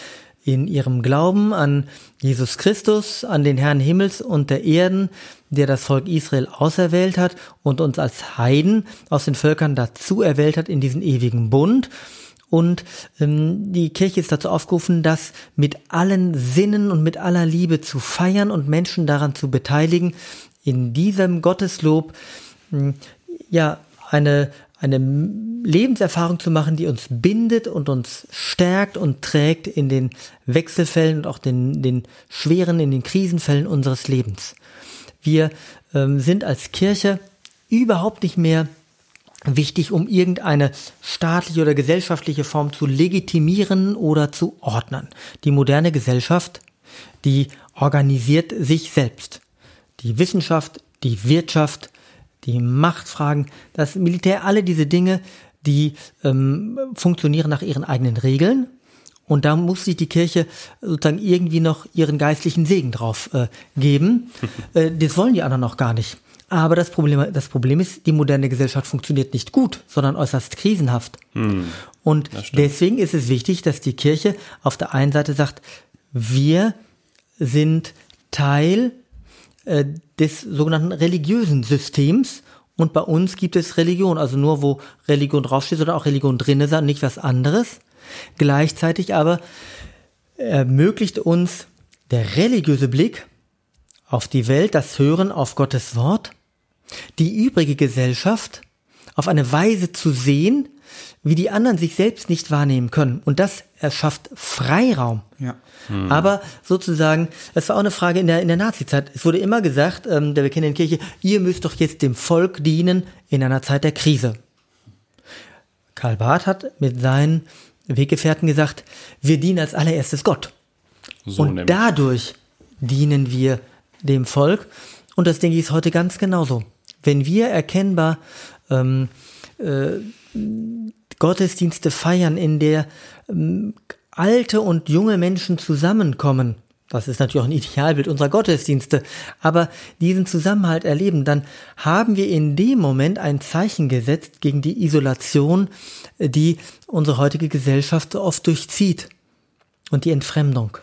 in ihrem Glauben an Jesus Christus, an den Herrn Himmels und der Erden, der das Volk Israel auserwählt hat und uns als Heiden aus den Völkern dazu erwählt hat in diesen ewigen Bund. Und ähm, die Kirche ist dazu aufgerufen, das mit allen Sinnen und mit aller Liebe zu feiern und Menschen daran zu beteiligen, in diesem Gotteslob äh, ja eine eine Lebenserfahrung zu machen, die uns bindet und uns stärkt und trägt in den Wechselfällen und auch den, den schweren, in den Krisenfällen unseres Lebens. Wir ähm, sind als Kirche überhaupt nicht mehr wichtig, um irgendeine staatliche oder gesellschaftliche Form zu legitimieren oder zu ordnen. Die moderne Gesellschaft, die organisiert sich selbst. Die Wissenschaft, die Wirtschaft, die Machtfragen, das Militär, alle diese Dinge, die ähm, funktionieren nach ihren eigenen Regeln. Und da muss sich die Kirche sozusagen irgendwie noch ihren geistlichen Segen drauf äh, geben. äh, das wollen die anderen noch gar nicht. Aber das Problem, das Problem ist, die moderne Gesellschaft funktioniert nicht gut, sondern äußerst krisenhaft. Hm, und deswegen ist es wichtig, dass die Kirche auf der einen Seite sagt, wir sind Teil äh, des sogenannten religiösen Systems und bei uns gibt es Religion, also nur wo Religion draufsteht, sondern auch Religion drin ist, nicht was anderes. Gleichzeitig aber ermöglicht uns der religiöse Blick auf die Welt, das Hören auf Gottes Wort, die übrige Gesellschaft auf eine Weise zu sehen, wie die anderen sich selbst nicht wahrnehmen können. Und das erschafft Freiraum. Ja. Hm. Aber sozusagen, das war auch eine Frage in der, in der Nazizeit. Es wurde immer gesagt, ähm, der bekennenden Kirche, ihr müsst doch jetzt dem Volk dienen in einer Zeit der Krise. Karl Barth hat mit seinen Weggefährten gesagt, wir dienen als allererstes Gott. So und nämlich. dadurch dienen wir dem Volk. Und das denke ich ist heute ganz genauso. Wenn wir erkennbar ähm, äh, Gottesdienste feiern, in der ähm, alte und junge Menschen zusammenkommen, das ist natürlich auch ein Idealbild unserer Gottesdienste, aber diesen Zusammenhalt erleben, dann haben wir in dem Moment ein Zeichen gesetzt gegen die Isolation, die unsere heutige Gesellschaft oft durchzieht. Und die Entfremdung.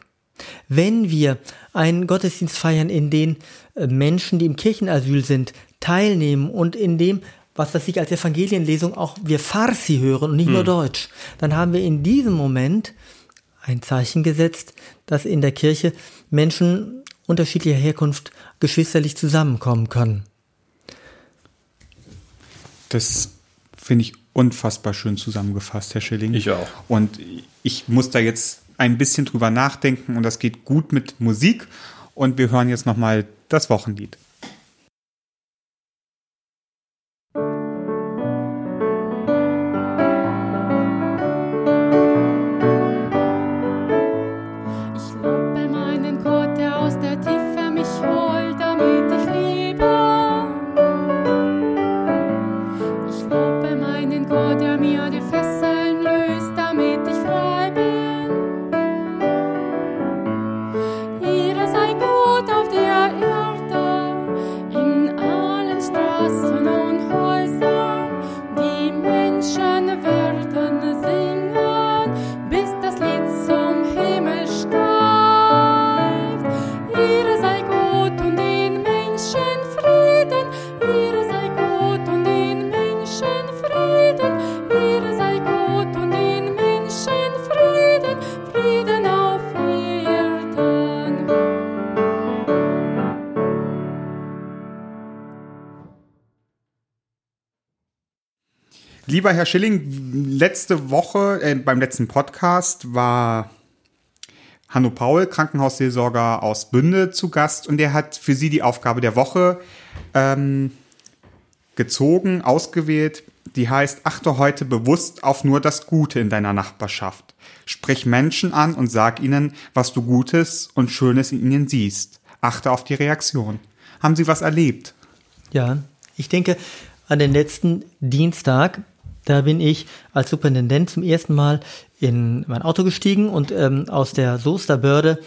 Wenn wir einen Gottesdienst feiern, in den äh, Menschen, die im Kirchenasyl sind, teilnehmen und in dem, was das sich als Evangelienlesung auch wir Farsi hören und nicht hm. nur Deutsch, dann haben wir in diesem Moment ein Zeichen gesetzt, dass in der Kirche Menschen unterschiedlicher Herkunft geschwisterlich zusammenkommen können. Das finde ich unfassbar schön zusammengefasst, Herr Schilling. Ich auch. Und ich muss da jetzt ein bisschen drüber nachdenken und das geht gut mit Musik. Und wir hören jetzt nochmal das Wochenlied. Lieber Herr Schilling, letzte Woche äh, beim letzten Podcast war Hanno Paul, Krankenhausseelsorger aus Bünde, zu Gast und der hat für Sie die Aufgabe der Woche ähm, gezogen, ausgewählt. Die heißt, achte heute bewusst auf nur das Gute in deiner Nachbarschaft. Sprich Menschen an und sag ihnen, was du Gutes und Schönes in ihnen siehst. Achte auf die Reaktion. Haben Sie was erlebt? Ja, ich denke an den letzten Dienstag da bin ich als Superintendent zum ersten Mal in mein Auto gestiegen und ähm, aus der Soesterbörde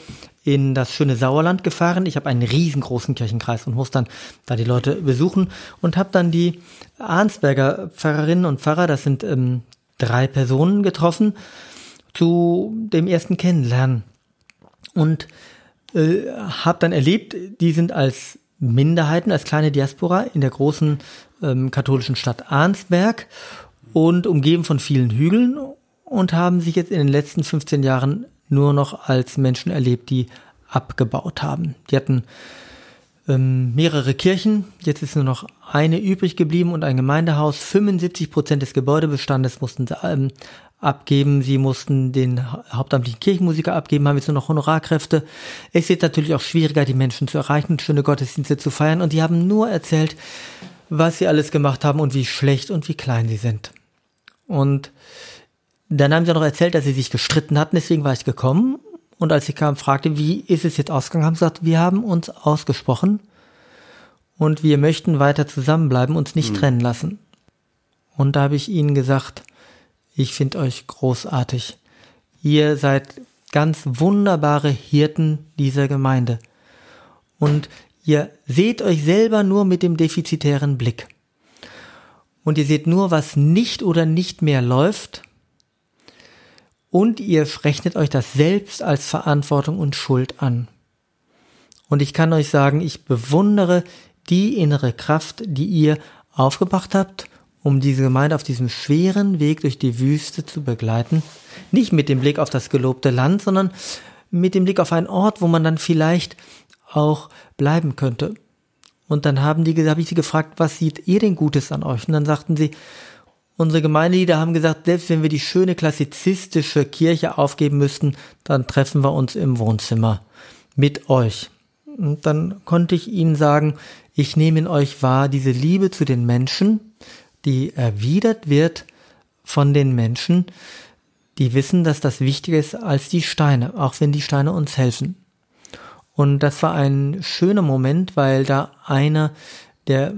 in das schöne Sauerland gefahren. Ich habe einen riesengroßen Kirchenkreis und muss dann da die Leute besuchen und habe dann die Arnsberger Pfarrerinnen und Pfarrer, das sind ähm, drei Personen getroffen, zu dem ersten Kennenlernen. Und äh, habe dann erlebt, die sind als Minderheiten, als kleine Diaspora in der großen ähm, katholischen Stadt Arnsberg und umgeben von vielen Hügeln und haben sich jetzt in den letzten 15 Jahren nur noch als Menschen erlebt, die abgebaut haben. Die hatten ähm, mehrere Kirchen, jetzt ist nur noch eine übrig geblieben und ein Gemeindehaus. 75 Prozent des Gebäudebestandes mussten sie ähm, abgeben. Sie mussten den hauptamtlichen Kirchenmusiker abgeben, haben jetzt nur noch Honorarkräfte. Es ist natürlich auch schwieriger, die Menschen zu erreichen, schöne Gottesdienste zu feiern. Und die haben nur erzählt, was sie alles gemacht haben und wie schlecht und wie klein sie sind. Und dann haben sie noch erzählt, dass sie sich gestritten hatten, deswegen war ich gekommen. Und als ich kam, fragte, wie ist es jetzt ausgegangen, haben sie gesagt, wir haben uns ausgesprochen und wir möchten weiter zusammenbleiben, uns nicht mhm. trennen lassen. Und da habe ich ihnen gesagt, ich finde euch großartig. Ihr seid ganz wunderbare Hirten dieser Gemeinde. Und ihr seht euch selber nur mit dem defizitären Blick. Und ihr seht nur, was nicht oder nicht mehr läuft. Und ihr rechnet euch das selbst als Verantwortung und Schuld an. Und ich kann euch sagen, ich bewundere die innere Kraft, die ihr aufgebracht habt, um diese Gemeinde auf diesem schweren Weg durch die Wüste zu begleiten. Nicht mit dem Blick auf das gelobte Land, sondern mit dem Blick auf einen Ort, wo man dann vielleicht auch bleiben könnte. Und dann haben die, habe ich sie gefragt, was sieht ihr denn Gutes an euch? Und dann sagten sie, unsere Gemeindelieder haben gesagt, selbst wenn wir die schöne klassizistische Kirche aufgeben müssten, dann treffen wir uns im Wohnzimmer mit euch. Und dann konnte ich ihnen sagen, ich nehme in euch wahr diese Liebe zu den Menschen, die erwidert wird von den Menschen, die wissen, dass das wichtiger ist als die Steine, auch wenn die Steine uns helfen. Und das war ein schöner Moment, weil da einer der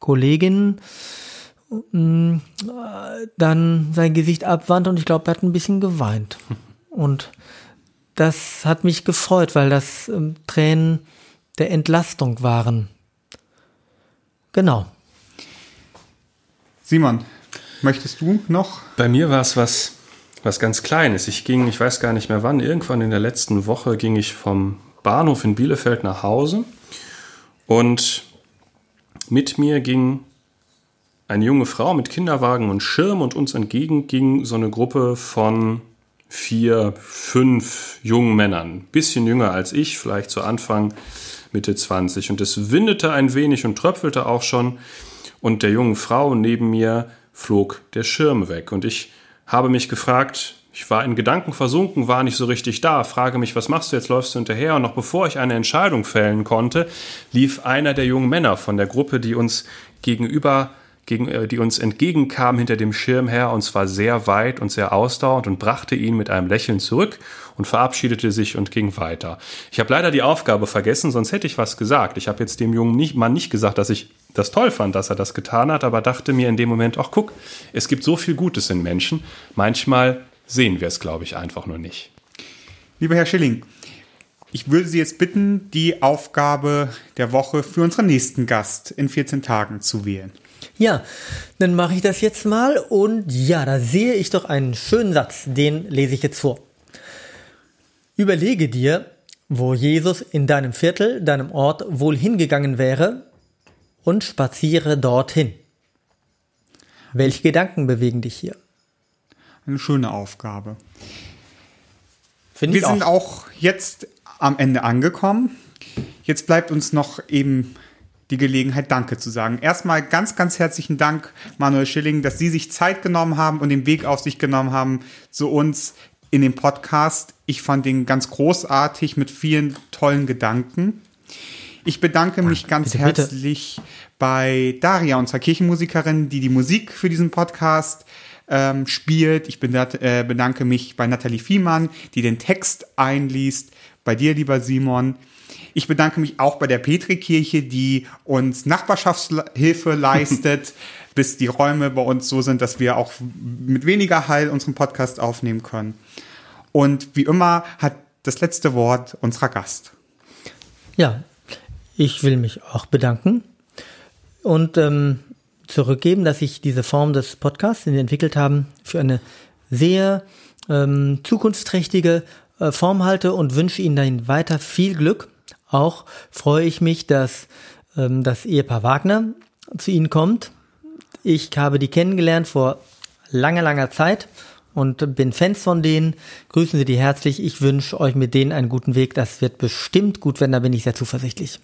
Kolleginnen mm, dann sein Gesicht abwandte und ich glaube, er hat ein bisschen geweint. Und das hat mich gefreut, weil das ähm, Tränen der Entlastung waren. Genau. Simon, möchtest du noch? Bei mir war es was, was ganz Kleines. Ich ging, ich weiß gar nicht mehr wann, irgendwann in der letzten Woche ging ich vom Bahnhof in Bielefeld nach Hause und mit mir ging eine junge Frau mit Kinderwagen und Schirm und uns entgegen ging so eine Gruppe von vier, fünf jungen Männern. Bisschen jünger als ich, vielleicht zu Anfang, Mitte 20. Und es windete ein wenig und tröpfelte auch schon. Und der jungen Frau neben mir flog der Schirm weg. Und ich habe mich gefragt, ich war in Gedanken versunken, war nicht so richtig da, frage mich, was machst du jetzt, läufst du hinterher? Und noch bevor ich eine Entscheidung fällen konnte, lief einer der jungen Männer von der Gruppe, die uns gegenüber gegen, äh, die uns entgegenkam hinter dem Schirm her, und zwar sehr weit und sehr ausdauernd und brachte ihn mit einem Lächeln zurück und verabschiedete sich und ging weiter. Ich habe leider die Aufgabe vergessen, sonst hätte ich was gesagt. Ich habe jetzt dem jungen Mann nicht gesagt, dass ich das toll fand, dass er das getan hat, aber dachte mir in dem Moment, ach guck, es gibt so viel Gutes in Menschen. Manchmal sehen wir es, glaube ich, einfach nur nicht. Lieber Herr Schilling, ich würde Sie jetzt bitten, die Aufgabe der Woche für unseren nächsten Gast in 14 Tagen zu wählen. Ja, dann mache ich das jetzt mal und ja, da sehe ich doch einen schönen Satz, den lese ich jetzt vor. Überlege dir, wo Jesus in deinem Viertel, deinem Ort wohl hingegangen wäre und spaziere dorthin. Welche Gedanken bewegen dich hier? Eine schöne Aufgabe. Find Wir sind auch jetzt am Ende angekommen. Jetzt bleibt uns noch eben die Gelegenheit, Danke zu sagen. Erstmal ganz, ganz herzlichen Dank, Manuel Schilling, dass Sie sich Zeit genommen haben und den Weg auf sich genommen haben zu uns in dem Podcast. Ich fand den ganz großartig mit vielen tollen Gedanken. Ich bedanke mich ganz bitte, herzlich bitte. bei Daria, unserer Kirchenmusikerin, die die Musik für diesen Podcast ähm, spielt. Ich äh, bedanke mich bei Nathalie Fiemann, die den Text einliest. Bei dir, lieber Simon. Ich bedanke mich auch bei der Petrikirche, die uns Nachbarschaftshilfe leistet, bis die Räume bei uns so sind, dass wir auch mit weniger Heil unseren Podcast aufnehmen können. Und wie immer hat das letzte Wort unserer Gast. Ja, ich will mich auch bedanken und ähm, zurückgeben, dass ich diese Form des Podcasts, den wir entwickelt haben, für eine sehr ähm, zukunftsträchtige äh, Form halte und wünsche Ihnen dahin weiter viel Glück auch freue ich mich, dass ähm, das Ehepaar Wagner zu Ihnen kommt. Ich habe die kennengelernt vor langer, langer Zeit und bin Fans von denen. Grüßen Sie die herzlich. Ich wünsche euch mit denen einen guten Weg. Das wird bestimmt gut werden, da bin ich sehr zuversichtlich.